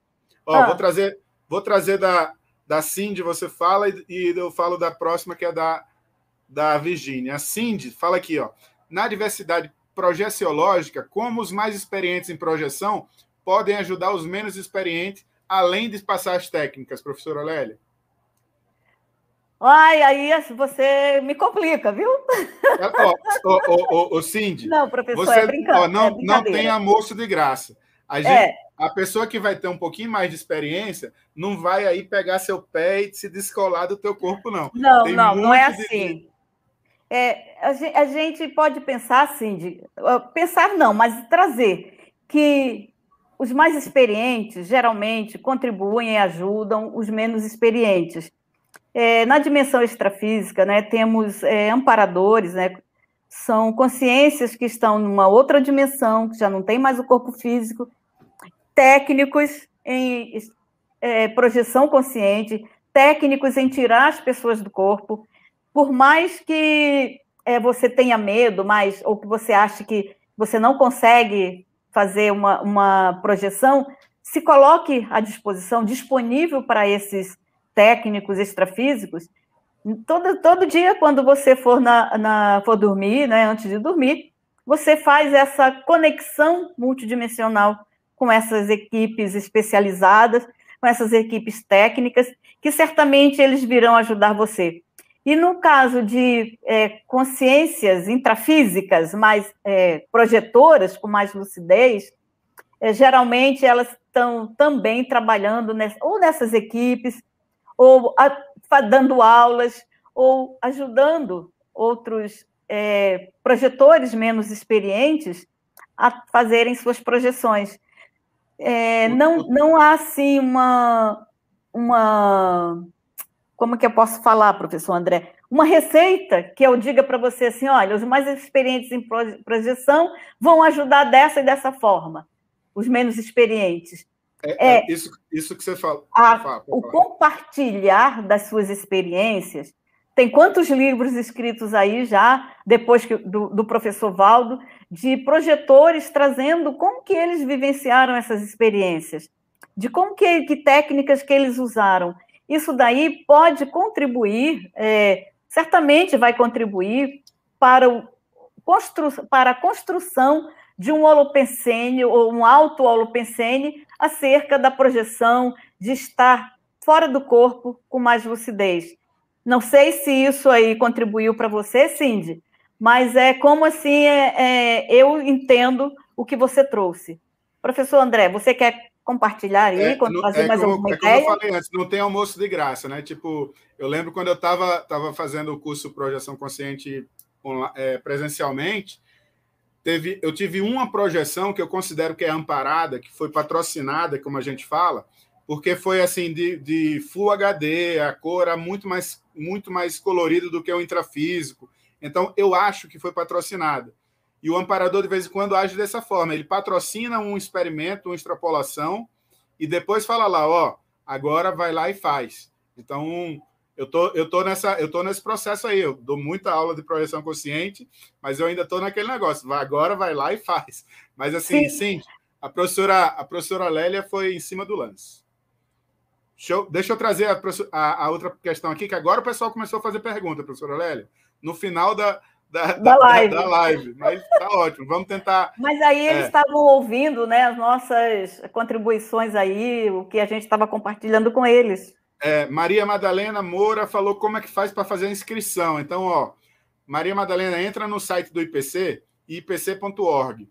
Ó, uhum. Vou trazer, vou trazer da, da Cindy, você fala, e, e eu falo da próxima, que é da, da Virgínia. A Cindy fala aqui, ó. Na diversidade projeciológica, como os mais experientes em projeção podem ajudar os menos experientes além de passar as técnicas, professora Lélia? Ai, aí você me complica, viu? Ô, Cindy. Não, professor, você, é. Ó, não, é não tem almoço de graça. A, gente, é. a pessoa que vai ter um pouquinho mais de experiência não vai aí pegar seu pé e se descolar do teu corpo, não. Não, tem não, não é assim. De... É, a, gente, pode pensar de, pensar não, mas trazer que os mais experientes geralmente contribuem e ajudam os menos experientes. É, na dimensão extrafísica, né, temos é, amparadores, né, são consciências que estão numa outra dimensão, que já não tem mais o corpo físico, técnicos em é, projeção consciente, técnicos em tirar as pessoas do corpo, por mais que é, você tenha medo, mas, ou que você ache que você não consegue fazer uma, uma projeção, se coloque à disposição, disponível para esses técnicos extrafísicos, todo, todo dia, quando você for, na, na, for dormir, né, antes de dormir, você faz essa conexão multidimensional com essas equipes especializadas, com essas equipes técnicas, que certamente eles virão ajudar você. E no caso de é, consciências intrafísicas mais é, projetoras, com mais lucidez, é, geralmente elas estão também trabalhando nessa, ou nessas equipes, ou a, dando aulas, ou ajudando outros é, projetores menos experientes a fazerem suas projeções. É, não, não há assim uma, uma. Como que eu posso falar, professor André? Uma receita que eu diga para você assim: olha, os mais experientes em projeção vão ajudar dessa e dessa forma, os menos experientes. É, é, é isso, isso que você fala. A, fala o compartilhar das suas experiências. Tem quantos livros escritos aí já, depois que, do, do professor Valdo, de projetores trazendo como que eles vivenciaram essas experiências, de como que, que técnicas que eles usaram. Isso daí pode contribuir, é, certamente vai contribuir para, o, constru, para a construção de um holopensene ou um auto-holopensene acerca da projeção de estar fora do corpo com mais lucidez. Não sei se isso aí contribuiu para você, Cindy, mas é como assim é, é, eu entendo o que você trouxe. Professor André, você quer compartilhar aí, é, quando fazer é mais como, alguma é ideia? Como eu falei antes, não tem almoço de graça, né? Tipo, eu lembro quando eu estava tava fazendo o curso Projeção Consciente é, presencialmente, teve, eu tive uma projeção que eu considero que é amparada, que foi patrocinada, como a gente fala, porque foi assim de, de Full HD, a cor era muito mais, muito mais colorido do que o intrafísico. Então, eu acho que foi patrocinada. E o amparador, de vez em quando, age dessa forma. Ele patrocina um experimento, uma extrapolação, e depois fala lá, ó, agora vai lá e faz. Então, eu tô, eu tô nessa, eu tô nesse processo aí. Eu dou muita aula de projeção consciente, mas eu ainda tô naquele negócio. Vai, agora vai lá e faz. Mas assim, sim, sim a professora, a professora Lélia foi em cima do lance. Deixa eu, deixa eu trazer a, a, a, outra questão aqui, que agora o pessoal começou a fazer pergunta, professora Lélia. No final da, da, da, live. Da, live. Mas tá ótimo, vamos tentar. Mas aí eles é. estavam ouvindo né, as nossas contribuições aí, o que a gente estava compartilhando com eles. É, Maria Madalena Moura falou como é que faz para fazer a inscrição. Então, ó, Maria Madalena, entra no site do IPC, ipc.org.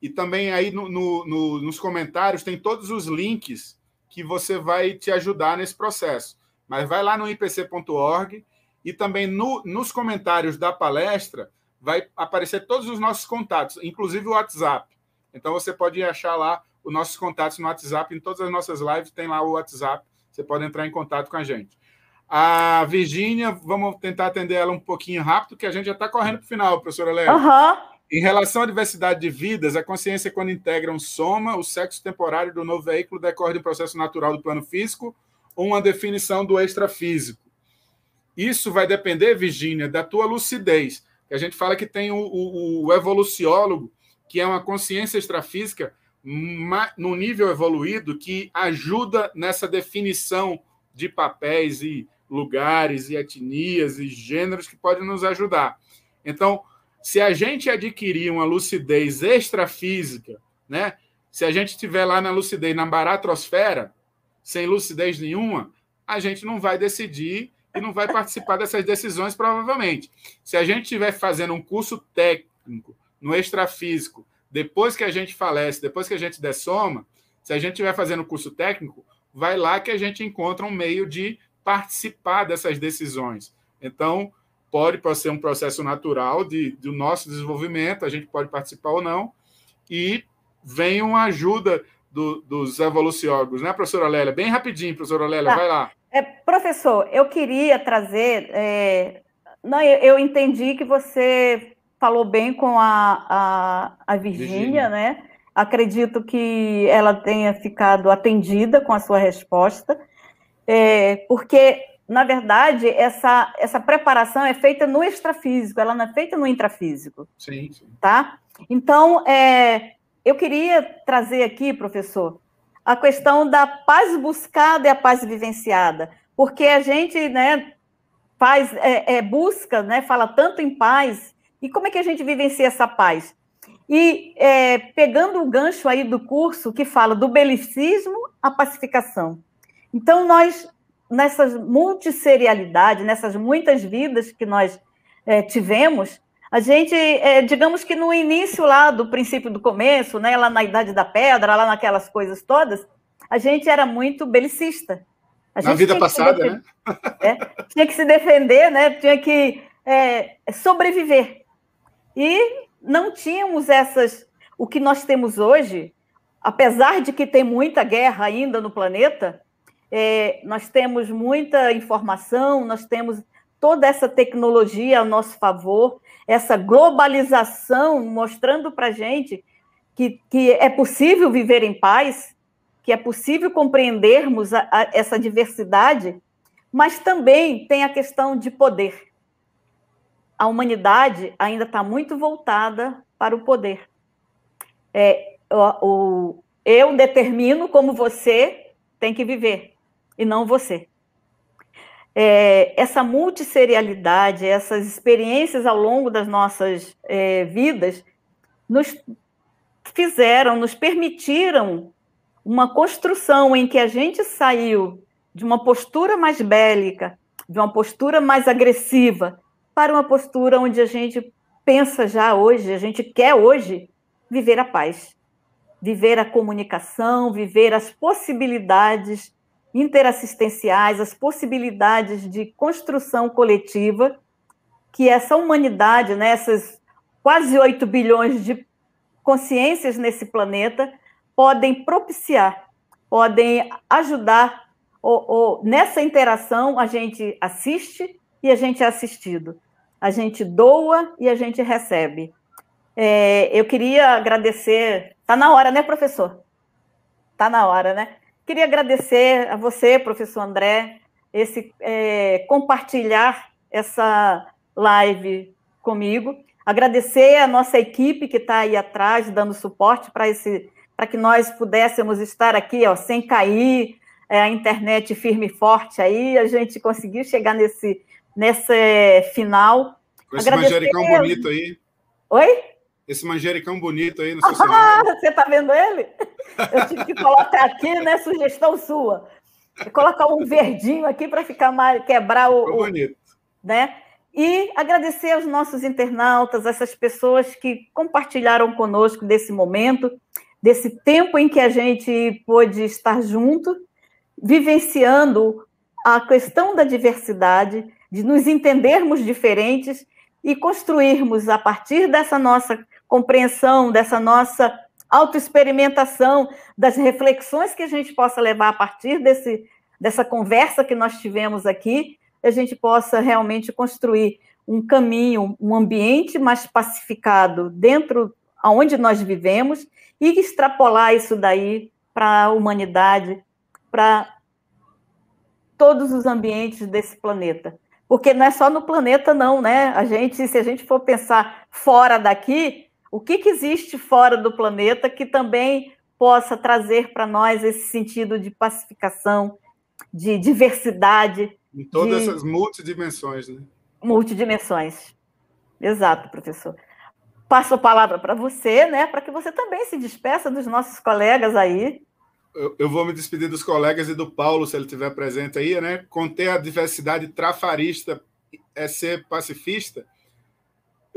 E também aí no, no, no, nos comentários tem todos os links que você vai te ajudar nesse processo. Mas vai lá no ipc.org e também no, nos comentários da palestra vai aparecer todos os nossos contatos, inclusive o WhatsApp. Então você pode achar lá os nossos contatos no WhatsApp, em todas as nossas lives tem lá o WhatsApp você pode entrar em contato com a gente. A Virgínia, vamos tentar atender ela um pouquinho rápido, que a gente já está correndo para o final, professora Léa. Uhum. Em relação à diversidade de vidas, a consciência, quando integra um soma, o sexo temporário do novo veículo decorre de um processo natural do plano físico ou uma definição do extrafísico. Isso vai depender, Virgínia, da tua lucidez. A gente fala que tem o, o, o evoluciólogo, que é uma consciência extrafísica no nível evoluído que ajuda nessa definição de papéis e lugares e etnias e gêneros que podem nos ajudar. Então, se a gente adquirir uma lucidez extrafísica, né? Se a gente estiver lá na lucidez na baratrosfera, sem lucidez nenhuma, a gente não vai decidir e não vai participar dessas decisões, provavelmente. Se a gente estiver fazendo um curso técnico no extrafísico, depois que a gente falece, depois que a gente dessoma, se a gente estiver fazendo curso técnico, vai lá que a gente encontra um meio de participar dessas decisões. Então, pode, pode ser um processo natural de, do nosso desenvolvimento, a gente pode participar ou não, e vem uma ajuda do, dos evoluciólogos, né, professora Lélia? Bem rapidinho, professora Lélia, tá. vai lá. É, professor, eu queria trazer. É... Não, eu, eu, entendi que você falou bem com a, a, a Virgínia, né? Acredito que ela tenha ficado atendida com a sua resposta, é, porque, na verdade, essa, essa preparação é feita no extrafísico, ela não é feita no intrafísico. Sim, sim. Tá? Então, é, eu queria trazer aqui, professor, a questão da paz buscada e a paz vivenciada, porque a gente né, faz, é, é, busca, né, fala tanto em paz, e como é que a gente vivencia essa paz? E é, pegando o gancho aí do curso que fala do belicismo à pacificação. Então, nós, nessas multisserialidade, nessas muitas vidas que nós é, tivemos, a gente, é, digamos que no início lá do princípio do começo, né, lá na Idade da Pedra, lá naquelas coisas todas, a gente era muito belicista. na vida passada, né? [laughs] É, tinha que se defender, né? tinha que é, sobreviver. E não tínhamos essas. O que nós temos hoje, apesar de que tem muita guerra ainda no planeta, é, nós temos muita informação, nós temos toda essa tecnologia a nosso favor, essa globalização mostrando para a gente que, que é possível viver em paz, que é possível compreendermos a, a, essa diversidade, mas também tem a questão de poder a humanidade ainda está muito voltada para o poder. É, o, o, eu determino como você tem que viver, e não você. É, essa multisserialidade, essas experiências ao longo das nossas é, vidas, nos fizeram, nos permitiram uma construção em que a gente saiu de uma postura mais bélica, de uma postura mais agressiva, para uma postura onde a gente pensa já hoje, a gente quer hoje viver a paz, viver a comunicação, viver as possibilidades interassistenciais, as possibilidades de construção coletiva que essa humanidade, né, essas quase 8 bilhões de consciências nesse planeta, podem propiciar, podem ajudar. Ou, ou, nessa interação, a gente assiste e a gente é assistido. A gente doa e a gente recebe. É, eu queria agradecer. Está na hora, né, professor? Está na hora, né? Queria agradecer a você, professor André, esse é, compartilhar essa live comigo. Agradecer a nossa equipe que está aí atrás, dando suporte para esse, para que nós pudéssemos estar aqui, ó, sem cair, é, a internet firme e forte aí, a gente conseguiu chegar nesse nesse final. Com esse Agradecer... manjericão bonito aí. Oi? Esse manjericão bonito aí no seu [laughs] ah, Você está vendo ele? Eu tive que colocar aqui, né? Sugestão sua. Colocar um verdinho aqui para ficar mais quebrar o, Ficou bonito. né? E agradecer aos nossos internautas, essas pessoas que compartilharam conosco desse momento, desse tempo em que a gente pôde estar junto, vivenciando a questão da diversidade, de nos entendermos diferentes e construirmos, a partir dessa nossa compreensão, dessa nossa autoexperimentação, das reflexões que a gente possa levar a partir desse, dessa conversa que nós tivemos aqui, a gente possa realmente construir um caminho, um ambiente mais pacificado dentro aonde nós vivemos e extrapolar isso daí para a humanidade, para todos os ambientes desse planeta porque não é só no planeta, não, né? A gente, se a gente for pensar fora daqui, o que, que existe fora do planeta que também possa trazer para nós esse sentido de pacificação, de diversidade. Em todas de... essas multidimensões, né? Multidimensões. Exato, professor. Passo a palavra para você, né? Para que você também se despeça dos nossos colegas aí. eu, eu, vou me despedir dos colegas e do Paulo, se ele estiver presente aí, né? Conter a diversidade trafarista é ser pacifista.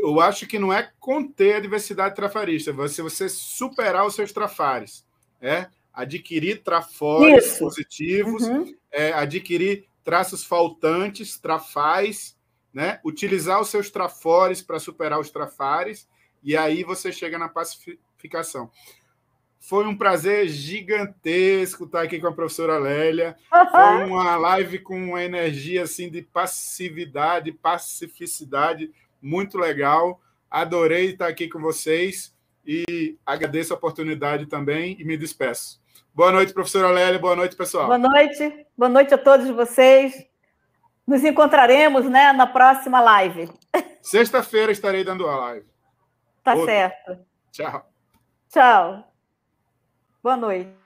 Eu acho que não é conter a diversidade trafarista, você você superar os seus trafares, é adquirir trafores Isso. positivos, uhum. é, adquirir traços faltantes, trafais, né? Utilizar os seus trafores para superar os trafares e aí você chega na pacificação. Foi um prazer gigantesco estar aqui com a professora Lélia. Foi uma live com uma energia assim de passividade, pacificidade muito legal. Adorei estar aqui com vocês e agradeço a oportunidade também e me despeço. Boa noite, professora Lélia. Boa noite, pessoal. Boa noite. Boa noite a todos vocês. Nos encontraremos né, na próxima live. Sexta-feira estarei dando a live. Tá Outra. certo. Tchau. Tchau. Boa noite.